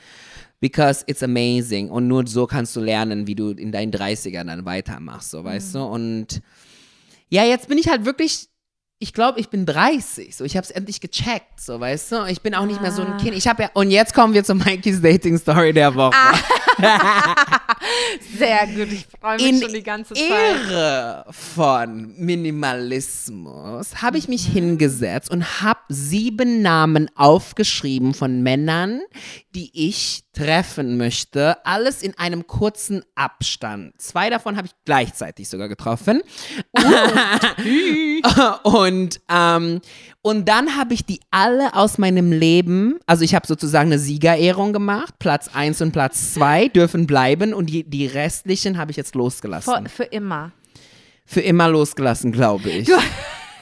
[SPEAKER 2] Because it's amazing. Und nur so kannst du lernen, wie du in deinen 30ern dann weitermachst, so, weißt du? Und ja, jetzt bin ich halt wirklich ich glaube, ich bin 30, so ich habe es endlich gecheckt, so weißt du. Ich bin auch nicht mehr so ein Kind. Ich habe ja und jetzt kommen wir zu Mikey's Dating Story der Woche.
[SPEAKER 1] Sehr gut, ich freue mich
[SPEAKER 2] In
[SPEAKER 1] schon die ganze Zeit.
[SPEAKER 2] Ehre von Minimalismus habe ich mich hingesetzt und habe sieben Namen aufgeschrieben von Männern, die ich treffen möchte. Alles in einem kurzen Abstand. Zwei davon habe ich gleichzeitig sogar getroffen. und, ähm, und dann habe ich die alle aus meinem Leben, also ich habe sozusagen eine Siegerehrung gemacht. Platz 1 und Platz 2 dürfen bleiben und die, die restlichen habe ich jetzt losgelassen.
[SPEAKER 1] Für, für immer.
[SPEAKER 2] Für immer losgelassen, glaube ich.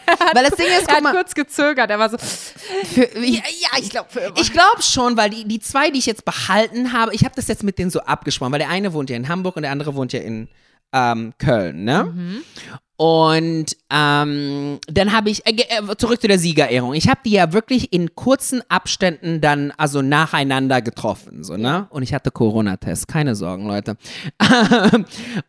[SPEAKER 2] Weil das Ding ist,
[SPEAKER 1] Er
[SPEAKER 2] guck
[SPEAKER 1] hat
[SPEAKER 2] mal,
[SPEAKER 1] kurz gezögert, er war so,
[SPEAKER 2] für, ich,
[SPEAKER 1] ja, ich glaube
[SPEAKER 2] ich glaube schon, weil die, die zwei, die ich jetzt behalten habe, ich habe das jetzt mit denen so abgesprochen, weil der eine wohnt ja in Hamburg und der andere wohnt ja in ähm, Köln, ne? Und ähm, dann habe ich, äh, äh, zurück zu der Siegerehrung, ich habe die ja wirklich in kurzen Abständen dann, also nacheinander getroffen, so, ne? Und ich hatte Corona-Test, keine Sorgen, Leute.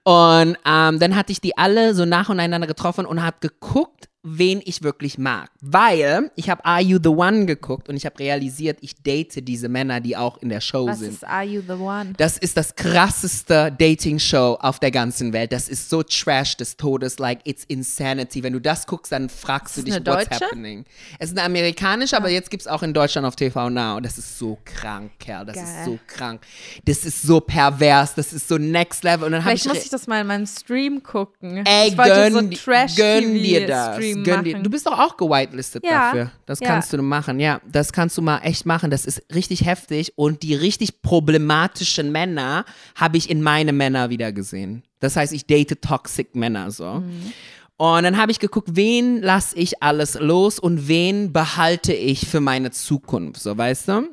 [SPEAKER 2] und ähm, dann hatte ich die alle so nacheinander getroffen und habe geguckt, wen ich wirklich mag. Weil ich habe Are You the One geguckt und ich habe realisiert, ich date diese Männer, die auch in der Show
[SPEAKER 1] Was
[SPEAKER 2] sind.
[SPEAKER 1] ist Are You the One?
[SPEAKER 2] Das ist das krasseste Dating-Show auf der ganzen Welt. Das ist so trash des Todes, like it's insanity. Wenn du das guckst, dann fragst du
[SPEAKER 1] Ist
[SPEAKER 2] dich,
[SPEAKER 1] eine
[SPEAKER 2] what's
[SPEAKER 1] deutsche?
[SPEAKER 2] happening. Es ist eine amerikanische, aber jetzt gibt es auch in Deutschland auf TV Now. Das ist so krank, Kerl. Das ist
[SPEAKER 1] Geil.
[SPEAKER 2] so krank. Das ist so pervers. Das ist so next level. Und dann
[SPEAKER 1] Vielleicht
[SPEAKER 2] ich,
[SPEAKER 1] muss ich das mal in meinem Stream gucken.
[SPEAKER 2] Ey,
[SPEAKER 1] ich wollte
[SPEAKER 2] gönn
[SPEAKER 1] so
[SPEAKER 2] di-
[SPEAKER 1] trash
[SPEAKER 2] gönn dir das.
[SPEAKER 1] Stream
[SPEAKER 2] gönn dir.
[SPEAKER 1] machen.
[SPEAKER 2] Du bist doch auch gewitelistet
[SPEAKER 1] Ja.
[SPEAKER 2] dafür. Das
[SPEAKER 1] Ja.
[SPEAKER 2] kannst du machen, ja. Das kannst du mal echt machen. Das ist richtig heftig. Und die richtig problematischen Männer habe ich in meine Männer wieder gesehen. Das heißt, ich date toxic Männer so.
[SPEAKER 1] Mhm.
[SPEAKER 2] Und dann habe ich geguckt, wen lasse ich alles los und wen behalte ich für meine Zukunft, so weißt du?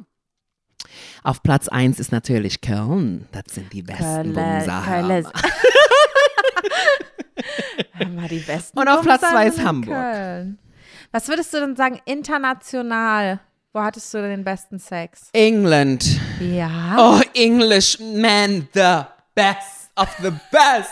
[SPEAKER 2] Auf Platz 1 ist natürlich Köln. Das sind die besten Bumser.
[SPEAKER 1] Mal die besten
[SPEAKER 2] Und auf Platz zwei ist Hamburg.
[SPEAKER 1] Köln. Was würdest du denn sagen, international? Wo hattest du den besten Sex?
[SPEAKER 2] England.
[SPEAKER 1] Ja.
[SPEAKER 2] Oh, English man, the best of the best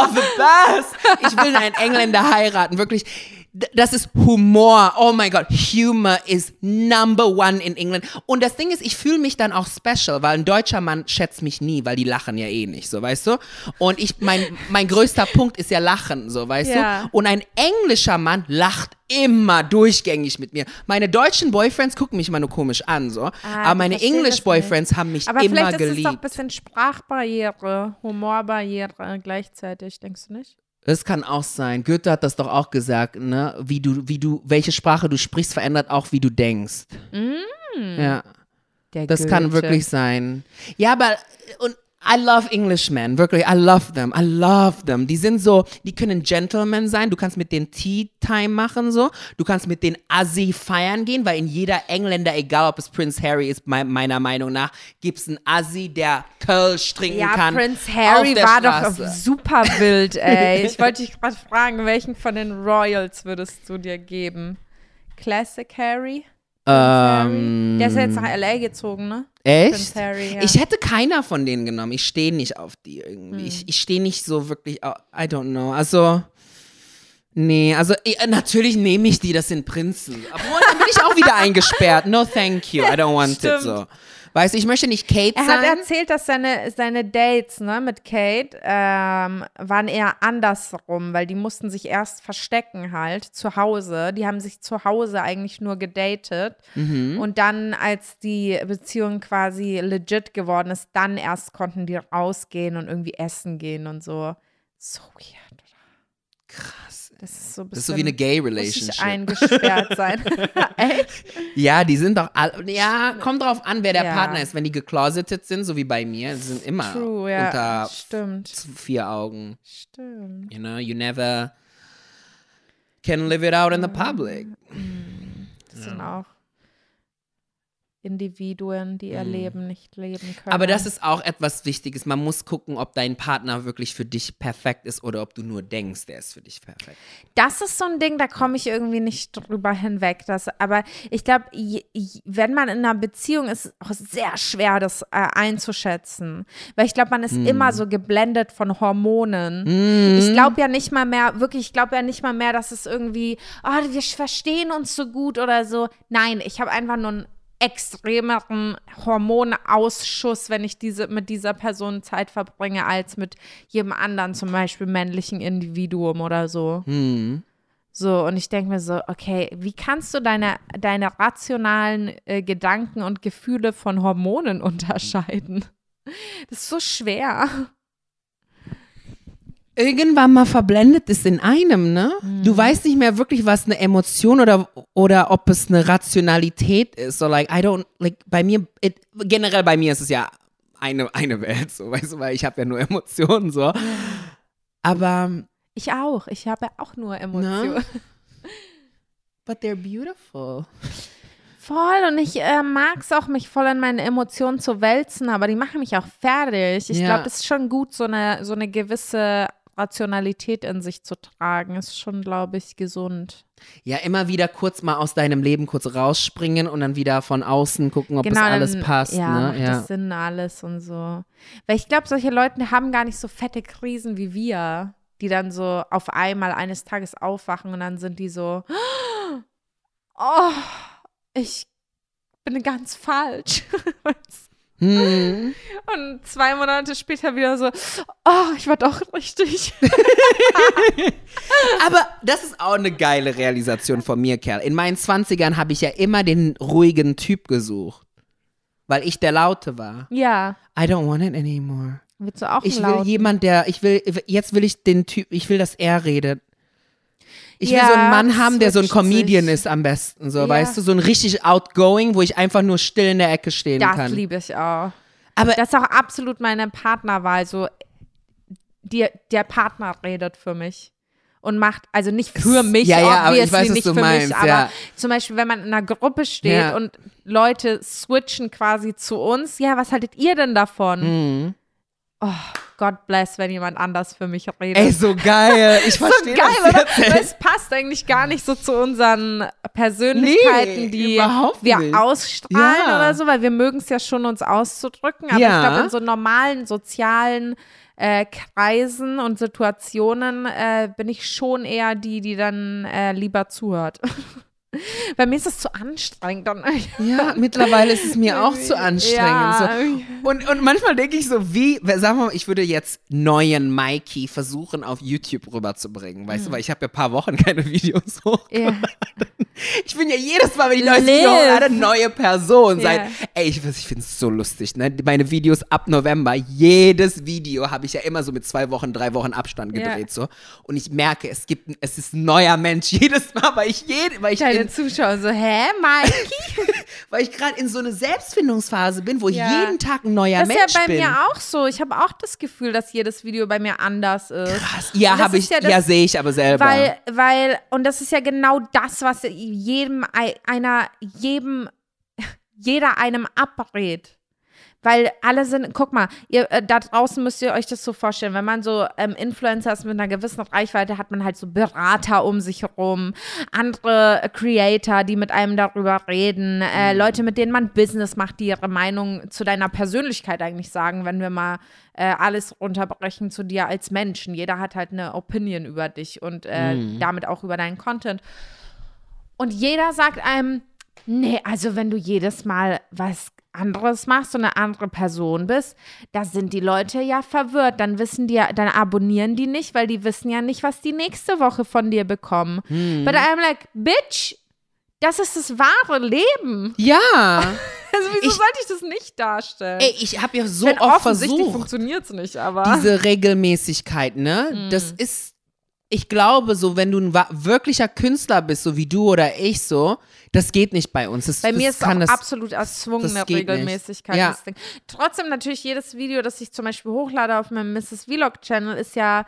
[SPEAKER 2] of the best. Ich will einen Engländer heiraten, wirklich. Das ist Humor. Oh mein Gott, Humor is number one in England. Und das Ding ist, ich fühle mich dann auch special, weil ein deutscher Mann schätzt mich nie, weil die lachen ja eh nicht, so weißt du. Und ich, mein, mein größter Punkt ist ja Lachen, so weißt
[SPEAKER 1] Ja.
[SPEAKER 2] du. Und ein englischer Mann lacht immer durchgängig mit mir. Meine deutschen Boyfriends gucken mich immer nur komisch an, so.
[SPEAKER 1] Ah,
[SPEAKER 2] Aber meine English. Boyfriends haben mich
[SPEAKER 1] Aber
[SPEAKER 2] immer
[SPEAKER 1] vielleicht ist
[SPEAKER 2] geliebt.
[SPEAKER 1] es doch ein bisschen Sprachbarriere, Humorbarriere gleichzeitig, denkst du nicht?
[SPEAKER 2] Das kann auch sein. Goethe hat das doch auch gesagt, ne? Wie du, wie du, welche Sprache du sprichst, verändert auch, wie du denkst. Ja,
[SPEAKER 1] Der
[SPEAKER 2] das kann
[SPEAKER 1] Goethe.
[SPEAKER 2] wirklich sein. Ja, aber und I love Englishmen, wirklich. I love them. I love them. Die sind so, die können Gentlemen sein. Du kannst mit denen Tea Time machen, so. Du kannst mit denen Assi feiern gehen, weil in jeder Engländer, egal ob es Prince Harry ist, mei- meiner Meinung nach, gibt es einen Assi, der Kölsch trinken
[SPEAKER 1] Ja,
[SPEAKER 2] kann.
[SPEAKER 1] Prince Harry war
[SPEAKER 2] Straße.
[SPEAKER 1] doch super wild, ey. Ich wollte dich gerade fragen, welchen von den Royals würdest du dir geben? Classic Harry? Harry? Der ist ja jetzt nach L.A. gezogen, ne?
[SPEAKER 2] Echt?
[SPEAKER 1] Harry, ja.
[SPEAKER 2] Ich hätte keiner von denen genommen. Ich stehe nicht auf die irgendwie.
[SPEAKER 1] Hm.
[SPEAKER 2] Ich, ich stehe nicht so wirklich, au- I don't know. Also, nee, also eh, natürlich nehme ich die, das sind Prinzen. Aber dann bin ich auch wieder eingesperrt. No, thank you, I don't want it
[SPEAKER 1] Stimmt.
[SPEAKER 2] so. Weißt du, ich möchte nicht Kate
[SPEAKER 1] Er hat
[SPEAKER 2] sein.
[SPEAKER 1] erzählt, dass seine, seine Dates ne, mit Kate ähm, waren eher andersrum, weil die mussten sich erst verstecken halt zu Hause. Die haben sich zu Hause eigentlich nur gedatet.
[SPEAKER 2] Mhm.
[SPEAKER 1] Und dann, als die Beziehung quasi legit geworden ist, dann erst konnten die rausgehen und irgendwie essen gehen und so. So weird.
[SPEAKER 2] Krass.
[SPEAKER 1] Das ist so ein bisschen.
[SPEAKER 2] Das ist so wie eine gay
[SPEAKER 1] muss ich
[SPEAKER 2] Relationship.
[SPEAKER 1] eingesperrt sein. Echt?
[SPEAKER 2] Ja, die sind doch alle. Ja, kommt drauf an, wer der
[SPEAKER 1] Ja.
[SPEAKER 2] Partner ist. Wenn die gecloseted sind, so wie bei mir, sind immer
[SPEAKER 1] True, ja.
[SPEAKER 2] unter
[SPEAKER 1] Stimmt.
[SPEAKER 2] vier Augen.
[SPEAKER 1] Stimmt.
[SPEAKER 2] You know, you never can live it out in the public.
[SPEAKER 1] Das sind auch Individuen, die ihr Leben nicht leben können.
[SPEAKER 2] Mhm. Aber das ist auch etwas Wichtiges. Man muss gucken, ob dein Partner wirklich für dich perfekt ist oder ob du nur denkst, der ist für dich perfekt.
[SPEAKER 1] Das ist so ein Ding, da komme ich irgendwie nicht drüber hinweg. Das, aber ich glaube, wenn man in einer Beziehung ist, ist es auch sehr schwer, das äh, einzuschätzen. Weil ich glaube, man ist immer so geblendet von Hormonen. Ich glaube ja nicht mal mehr, wirklich, ich glaube ja nicht mal mehr, dass es irgendwie, oh, wir verstehen uns so gut oder so. Nein, ich habe einfach nur einen extremeren Hormonausschuss, wenn ich diese mit dieser Person Zeit verbringe, als mit jedem anderen, zum Beispiel männlichen Individuum oder so. So, und ich denke mir so, okay, wie kannst du deine, deine rationalen äh, Gedanken und Gefühle von Hormonen unterscheiden? Das ist so schwer.
[SPEAKER 2] Irgendwann mal verblendet ist in einem, ne? Du weißt nicht mehr wirklich, was eine Emotion oder, oder ob es eine Rationalität ist. So, like, I don't, like, bei mir, it, generell bei mir ist es ja eine, eine Welt, so, weißt du, weil ich habe ja nur Emotionen, so. Aber,
[SPEAKER 1] Ich auch. Ich habe ja auch nur Emotionen.
[SPEAKER 2] but they're beautiful.
[SPEAKER 1] Voll. Und ich äh, mag es auch, mich voll in meine Emotionen zu wälzen, aber die machen mich auch fertig. Ich
[SPEAKER 2] Ja.
[SPEAKER 1] glaube, es ist schon gut, so eine, so eine gewisse Rationalität in sich zu tragen. Ist schon, glaube ich, gesund.
[SPEAKER 2] Ja, immer wieder kurz mal aus deinem Leben kurz rausspringen und dann wieder von außen gucken, ob das
[SPEAKER 1] Genau, dann-
[SPEAKER 2] alles passt.
[SPEAKER 1] Ja,
[SPEAKER 2] ne? ja.
[SPEAKER 1] das Sinn alles und so. Weil ich glaube, solche Leute haben gar nicht so fette Krisen wie wir, die dann so auf einmal eines Tages aufwachen und dann sind die so, oh, ich bin ganz falsch.
[SPEAKER 2] Hm.
[SPEAKER 1] Und zwei Monate später wieder so, oh, ich war doch richtig.
[SPEAKER 2] Aber das ist auch eine geile Realisation von mir, Kerl. In meinen 20ern habe ich ja immer den ruhigen Typ gesucht. Weil ich der Laute war.
[SPEAKER 1] ja,
[SPEAKER 2] I don't want it anymore.
[SPEAKER 1] willst du auch
[SPEAKER 2] Ich will jemand, der, ich will, jetzt will ich den Typ, ich will, dass er redet. Ich will
[SPEAKER 1] Ja,
[SPEAKER 2] so einen Mann haben, der so ein Comedian
[SPEAKER 1] sich.
[SPEAKER 2] ist am besten, so,
[SPEAKER 1] Ja.
[SPEAKER 2] weißt du, so ein richtig outgoing, wo ich einfach nur still in der Ecke stehen
[SPEAKER 1] Das
[SPEAKER 2] kann.
[SPEAKER 1] liebe ich auch.
[SPEAKER 2] Aber
[SPEAKER 1] Das ist auch absolut meine Partnerwahl. So, die, der Partner redet für mich. Und macht, also nicht für mich,
[SPEAKER 2] Ja, ja, aber ich weiß, was
[SPEAKER 1] nicht
[SPEAKER 2] du
[SPEAKER 1] für
[SPEAKER 2] meinst,
[SPEAKER 1] mich, aber
[SPEAKER 2] ja.
[SPEAKER 1] zum Beispiel, wenn man in einer Gruppe steht
[SPEAKER 2] Ja.
[SPEAKER 1] und Leute switchen quasi zu uns, ja, was haltet ihr denn davon?
[SPEAKER 2] Mhm.
[SPEAKER 1] Oh, God bless, wenn jemand anders für mich redet.
[SPEAKER 2] ey, so geil. Ich
[SPEAKER 1] so
[SPEAKER 2] verstehe
[SPEAKER 1] geil,
[SPEAKER 2] das
[SPEAKER 1] oder?
[SPEAKER 2] jetzt.
[SPEAKER 1] Weil es passt eigentlich gar nicht so zu unseren Persönlichkeiten,
[SPEAKER 2] Nee,
[SPEAKER 1] die wir ausstrahlen
[SPEAKER 2] Ja.
[SPEAKER 1] oder so, weil wir mögen es ja schon, uns auszudrücken. Aber
[SPEAKER 2] Ja.
[SPEAKER 1] ich glaube, in so normalen sozialen äh, Kreisen und Situationen äh, bin ich schon eher die, die dann äh, lieber zuhört. Bei mir ist es zu anstrengend. Dann
[SPEAKER 2] Ja, mittlerweile ist es mir auch zu anstrengend.
[SPEAKER 1] Ja.
[SPEAKER 2] So. Und, und manchmal denke ich so, wie, sagen wir mal, ich würde jetzt neuen Mikey versuchen, auf YouTube rüberzubringen. Weißt du, weil ich habe ja ein paar Wochen keine Videos hoch.
[SPEAKER 1] Mhm. Ja.
[SPEAKER 2] Ich bin ja jedes Mal, wenn
[SPEAKER 1] Live.
[SPEAKER 2] Video hole, eine neue Person.
[SPEAKER 1] Ja.
[SPEAKER 2] Seit, ey, ich, ich finde es so lustig, ne? Meine Videos ab November, jedes Video habe ich ja immer so mit zwei Wochen, drei Wochen Abstand gedreht. So. Und ich merke, es gibt, es ist ein neuer Mensch jedes Mal, weil ich, jed, weil ich,
[SPEAKER 1] Deine
[SPEAKER 2] in,
[SPEAKER 1] Zuschauer so, hä, Mikey?
[SPEAKER 2] weil ich gerade in so eine Selbstfindungsphase bin, wo ich
[SPEAKER 1] Ja.
[SPEAKER 2] jeden Tag ein neuer
[SPEAKER 1] Das
[SPEAKER 2] Mensch
[SPEAKER 1] ist ja bei
[SPEAKER 2] bin.
[SPEAKER 1] mir auch so. Ich habe auch das Gefühl, dass jedes Video bei mir anders ist.
[SPEAKER 2] Krass. Ja,
[SPEAKER 1] das
[SPEAKER 2] habe ich,
[SPEAKER 1] ja
[SPEAKER 2] ja,
[SPEAKER 1] das-
[SPEAKER 2] sehe ich aber selber.
[SPEAKER 1] Weil, weil, und das ist ja genau das, was jedem, ei- einer, jedem, jeder einem abrät. Weil alle sind, guck mal, ihr, äh, da draußen müsst ihr euch das so vorstellen, wenn man so ähm, Influencer ist mit einer gewissen Reichweite, hat man halt so Berater um sich herum, andere äh, Creator, die mit einem darüber reden, äh, Leute, mit denen man Business macht, die ihre Meinung zu deiner Persönlichkeit eigentlich sagen, wenn wir mal äh, alles runterbrechen zu dir als Menschen. Jeder hat halt eine Opinion über dich und äh, damit auch über deinen Content. Und jeder sagt einem, nee, also wenn du jedes Mal was anderes machst und eine andere Person bist, da sind die Leute ja verwirrt. Dann wissen die, ja- dann abonnieren die nicht, weil die wissen ja nicht, was die nächste Woche von dir bekommen. But I'm like, bitch, das ist das wahre Leben.
[SPEAKER 2] ja.
[SPEAKER 1] Also wieso
[SPEAKER 2] Ich-
[SPEAKER 1] sollte ich das nicht darstellen?
[SPEAKER 2] Ey, ich habe ja so
[SPEAKER 1] Denn
[SPEAKER 2] oft
[SPEAKER 1] offensichtlich
[SPEAKER 2] versucht.
[SPEAKER 1] funktioniert es nicht, aber.
[SPEAKER 2] diese Regelmäßigkeit, ne?
[SPEAKER 1] Mhm.
[SPEAKER 2] Das ist, ich glaube, so, wenn du ein wirklicher Künstler bist, so wie du oder ich so, das geht nicht bei uns. Das,
[SPEAKER 1] Bei mir ist
[SPEAKER 2] kann
[SPEAKER 1] auch
[SPEAKER 2] das,
[SPEAKER 1] absolut erzwungene. Regelmäßigkeit.
[SPEAKER 2] Ja.
[SPEAKER 1] Das Ding. Trotzdem natürlich jedes Video, das ich zum Beispiel hochlade auf meinem Mrs. Vlog Channel, ist ja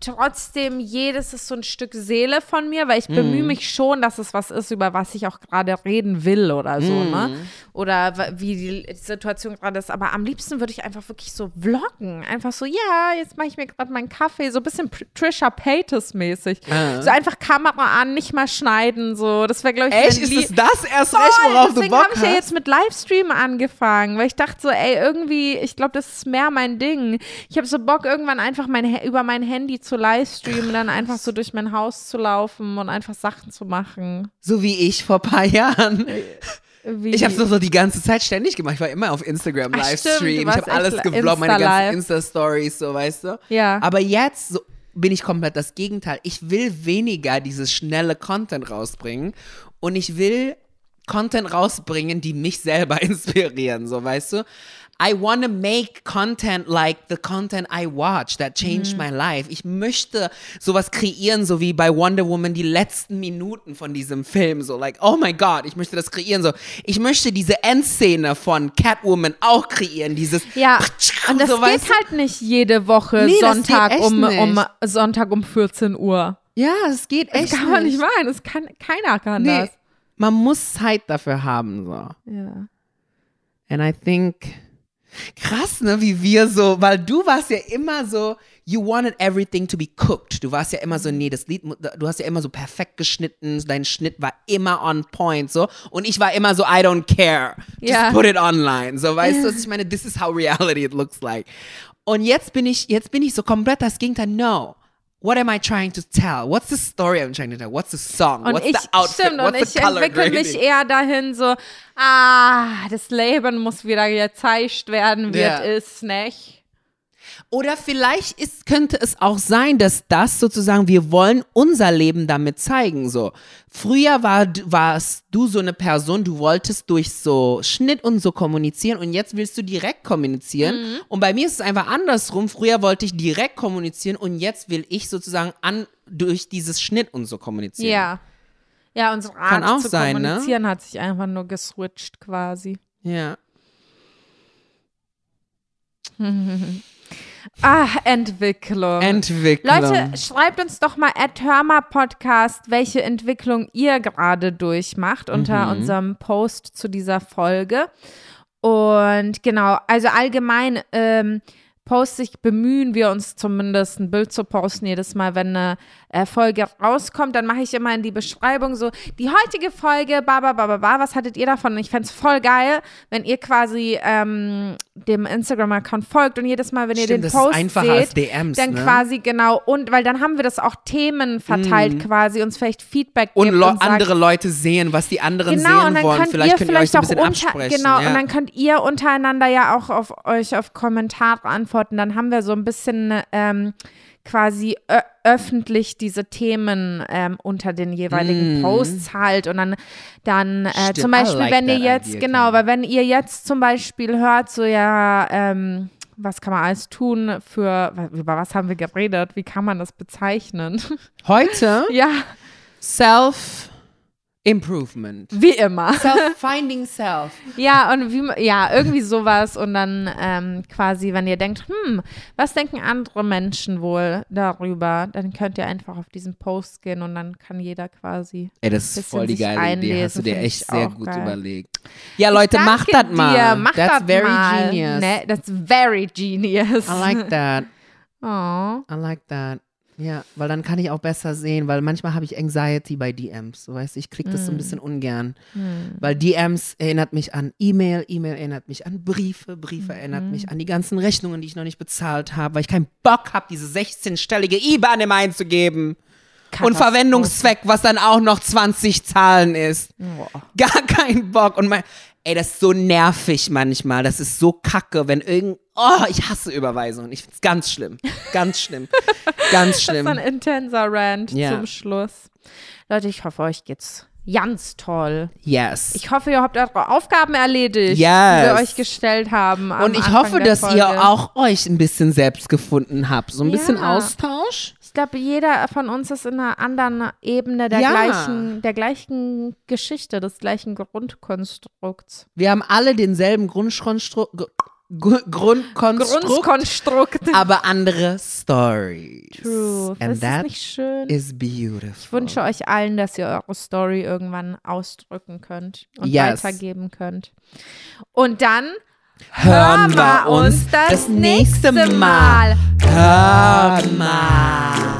[SPEAKER 1] trotzdem jedes ist so ein Stück Seele von mir, weil ich bemühe
[SPEAKER 2] Mhm.
[SPEAKER 1] mich schon, dass es was ist, über was ich auch gerade reden will oder so,
[SPEAKER 2] Mhm.
[SPEAKER 1] ne? Oder wie die Situation gerade ist. Aber am liebsten würde ich einfach wirklich so vloggen. Einfach so, ja, jetzt mache ich mir gerade meinen Kaffee, so ein bisschen Trisha Paytas mäßig.
[SPEAKER 2] Ah.
[SPEAKER 1] So einfach Kamera an, nicht mal schneiden, so. Das wäre, glaube ich,
[SPEAKER 2] Echt? Ist es das erst
[SPEAKER 1] Voll,
[SPEAKER 2] recht, worauf du
[SPEAKER 1] deswegen
[SPEAKER 2] Bock
[SPEAKER 1] habe ich ja
[SPEAKER 2] hast?
[SPEAKER 1] jetzt mit Livestream angefangen, weil ich dachte so, ey, irgendwie, ich glaube, das ist mehr mein Ding. Ich habe so Bock, irgendwann einfach mein, über mein Handy zu livestreamen, dann einfach so durch mein Haus zu laufen und einfach Sachen zu machen.
[SPEAKER 2] so wie ich vor ein paar Jahren.
[SPEAKER 1] Wie,
[SPEAKER 2] Ich habe es so die ganze Zeit ständig gemacht. Ich war immer auf Instagram Livestream. Ich habe alles gevloggt, meine ganzen Insta-Stories, so weißt du.
[SPEAKER 1] Ja.
[SPEAKER 2] Aber jetzt so, bin ich komplett das Gegenteil. Ich will weniger dieses schnelle Content rausbringen und ich will Content rausbringen, die mich selber inspirieren, so weißt du. I want to make content like the content I watch that changed
[SPEAKER 1] Mhm.
[SPEAKER 2] my life. Ich möchte sowas kreieren, so wie bei Wonder Woman die letzten Minuten von diesem Film, so like, oh my God, ich möchte das kreieren, so. Ich möchte diese Endszene von Catwoman auch kreieren, dieses
[SPEAKER 1] ja, und das
[SPEAKER 2] so,
[SPEAKER 1] geht halt nicht jede Woche
[SPEAKER 2] Nee,
[SPEAKER 1] Sonntag um, um. Sonntag um 14 Uhr.
[SPEAKER 2] Ja, es geht echt
[SPEAKER 1] Das kann man nicht meinen. Das kann, keiner kann
[SPEAKER 2] Nee,
[SPEAKER 1] das.
[SPEAKER 2] Man muss Zeit dafür haben, so.
[SPEAKER 1] Ja.
[SPEAKER 2] And I think, krass, ne, wie wir so, weil du warst ja immer so, you wanted everything to be cooked. Du warst ja immer so, nee, das Lied, du hast ja immer so perfekt geschnitten, dein Schnitt war immer on point, so. Und ich war immer so, I don't care. Just
[SPEAKER 1] Ja.
[SPEAKER 2] put it online. So, weißt du, was ich meine? This is how reality it looks like. Und jetzt bin ich, jetzt bin ich so komplett das Gegenteil. No. What am I trying to tell? What's the story I'm trying to tell? What's the song?
[SPEAKER 1] Und
[SPEAKER 2] What's
[SPEAKER 1] ich,
[SPEAKER 2] the outfit?
[SPEAKER 1] stimmt, und
[SPEAKER 2] What's
[SPEAKER 1] ich
[SPEAKER 2] the color
[SPEAKER 1] entwickle mich eher dahin so, ah, das Leben muss wieder gezeigt werden, wird
[SPEAKER 2] Ja.
[SPEAKER 1] es nicht.
[SPEAKER 2] Oder vielleicht ist, könnte es auch sein, dass das sozusagen, wir wollen unser Leben damit zeigen. So. Früher war, warst du so eine Person, du wolltest durch so Schnitt und so kommunizieren und jetzt willst du direkt kommunizieren. Mhm. Und bei mir ist es einfach andersrum. Früher wollte ich direkt kommunizieren und jetzt will ich sozusagen an, durch dieses Schnitt und so kommunizieren.
[SPEAKER 1] Ja. Ja, unsere Art
[SPEAKER 2] Kann auch
[SPEAKER 1] zu
[SPEAKER 2] sein, ne?
[SPEAKER 1] kommunizieren hat sich einfach nur geswitcht quasi.
[SPEAKER 2] Ja.
[SPEAKER 1] Ah, Entwicklung.
[SPEAKER 2] Entwicklung.
[SPEAKER 1] Leute, schreibt uns doch mal at Hörmer Podcast, welche Entwicklung ihr gerade durchmacht unter
[SPEAKER 2] Mhm.
[SPEAKER 1] unserem Post zu dieser Folge. Und genau, also allgemein ähm, poste ich, bemühen wir uns zumindest ein Bild zu posten jedes Mal, wenn eine äh, Folge rauskommt. Dann mache ich immer in die Beschreibung so, die heutige Folge, ba, ba, ba, ba, ba, was hattet ihr davon? Und ich fände es voll geil, wenn ihr quasi ähm, dem Instagram-Account folgt und jedes Mal, wenn ihr
[SPEAKER 2] Stimmt,
[SPEAKER 1] den
[SPEAKER 2] das
[SPEAKER 1] Post
[SPEAKER 2] ist einfacher
[SPEAKER 1] seht,
[SPEAKER 2] als DMs,
[SPEAKER 1] dann
[SPEAKER 2] ne?
[SPEAKER 1] quasi genau und weil dann haben wir das auch Themen verteilt quasi, uns vielleicht Feedback
[SPEAKER 2] und
[SPEAKER 1] und sagt,
[SPEAKER 2] andere Leute sehen, was die anderen
[SPEAKER 1] Genau, und
[SPEAKER 2] sehen
[SPEAKER 1] dann
[SPEAKER 2] wollen.
[SPEAKER 1] könnt
[SPEAKER 2] Vielleicht
[SPEAKER 1] ihr
[SPEAKER 2] könnt ihr euch
[SPEAKER 1] vielleicht
[SPEAKER 2] so ein
[SPEAKER 1] auch
[SPEAKER 2] bisschen
[SPEAKER 1] unter,
[SPEAKER 2] absprechen.
[SPEAKER 1] genau,
[SPEAKER 2] ja.
[SPEAKER 1] und dann könnt ihr untereinander ja auch auf euch auf Kommentare antworten. Dann haben wir so ein bisschen ähm, quasi öffentlich diese Themen ähm, unter den jeweiligen
[SPEAKER 2] Mm.
[SPEAKER 1] Posts halt und dann dann äh, zum Beispiel,
[SPEAKER 2] like
[SPEAKER 1] wenn ihr jetzt
[SPEAKER 2] idea,
[SPEAKER 1] genau, weil wenn ihr jetzt zum Beispiel hört, so ja ähm, was kann man alles tun für, über was haben wir geredet? Wie kann man das bezeichnen?
[SPEAKER 2] Heute
[SPEAKER 1] ja,
[SPEAKER 2] Self-Improvement.
[SPEAKER 1] wie immer.
[SPEAKER 2] Self-Finding Self.
[SPEAKER 1] Ja, und wie, ja, irgendwie sowas. Und dann ähm, quasi, wenn ihr denkt, hm, was denken andere Menschen wohl darüber, dann könnt ihr einfach auf diesen Post gehen und dann kann jeder quasi.
[SPEAKER 2] Ey, das ist voll die geile Idee. Hast du
[SPEAKER 1] einlesen,
[SPEAKER 2] dir
[SPEAKER 1] find
[SPEAKER 2] echt sehr gut
[SPEAKER 1] geil.
[SPEAKER 2] überlegt. Ja, Leute, macht das mal.
[SPEAKER 1] Dir, macht
[SPEAKER 2] That's
[SPEAKER 1] das
[SPEAKER 2] very
[SPEAKER 1] mal.
[SPEAKER 2] genius.
[SPEAKER 1] Ne, that's very genius.
[SPEAKER 2] I like that.
[SPEAKER 1] Oh.
[SPEAKER 2] I like that. Ja, weil dann kann ich auch besser sehen, weil manchmal habe ich Anxiety bei DMs. So weißt du, ich kriege das so ein bisschen ungern. Weil DMs erinnert mich an E-Mail, E-Mail erinnert mich an Briefe, Briefe erinnert mich an die ganzen Rechnungen, die ich noch nicht bezahlt habe, weil ich keinen Bock habe, diese 16-stellige IBAN immer einzugeben. Und. Verwendungszweck, was dann auch noch 20 Zahlen ist. Gar keinen Bock. Und mein, ey, das ist so nervig manchmal. Das ist so kacke, wenn irgend. Oh, ich hasse Überweisungen. Ich find's ganz schlimm. Ganz schlimm. ganz
[SPEAKER 1] Das
[SPEAKER 2] schlimm.
[SPEAKER 1] ist ein intenser Rant
[SPEAKER 2] Ja.
[SPEAKER 1] zum Schluss. Leute, ich hoffe, euch geht's ganz toll.
[SPEAKER 2] Yes.
[SPEAKER 1] Ich hoffe, ihr habt eure Aufgaben erledigt, die
[SPEAKER 2] Yes.
[SPEAKER 1] wir euch gestellt haben.
[SPEAKER 2] und ich
[SPEAKER 1] Anfang
[SPEAKER 2] hoffe, dass ihr
[SPEAKER 1] Folge.
[SPEAKER 2] auch euch ein bisschen selbst gefunden habt. So ein bisschen
[SPEAKER 1] Ja.
[SPEAKER 2] Austausch.
[SPEAKER 1] Ich glaube, jeder von uns ist in einer anderen Ebene der,
[SPEAKER 2] Ja.
[SPEAKER 1] gleichen, der gleichen Geschichte, des gleichen Grundkonstrukts.
[SPEAKER 2] Wir haben alle denselben Grundkonstrukt. Grundkonstrukt.
[SPEAKER 1] Grundkonstrukt.
[SPEAKER 2] aber andere Stories.
[SPEAKER 1] True.
[SPEAKER 2] And
[SPEAKER 1] ist
[SPEAKER 2] that
[SPEAKER 1] nicht schön?
[SPEAKER 2] is beautiful.
[SPEAKER 1] Ich wünsche euch allen, dass ihr eure Story irgendwann ausdrücken könnt und
[SPEAKER 2] Yes.
[SPEAKER 1] weitergeben könnt. Und dann
[SPEAKER 2] hören wir uns das nächste Mal. Hör mal.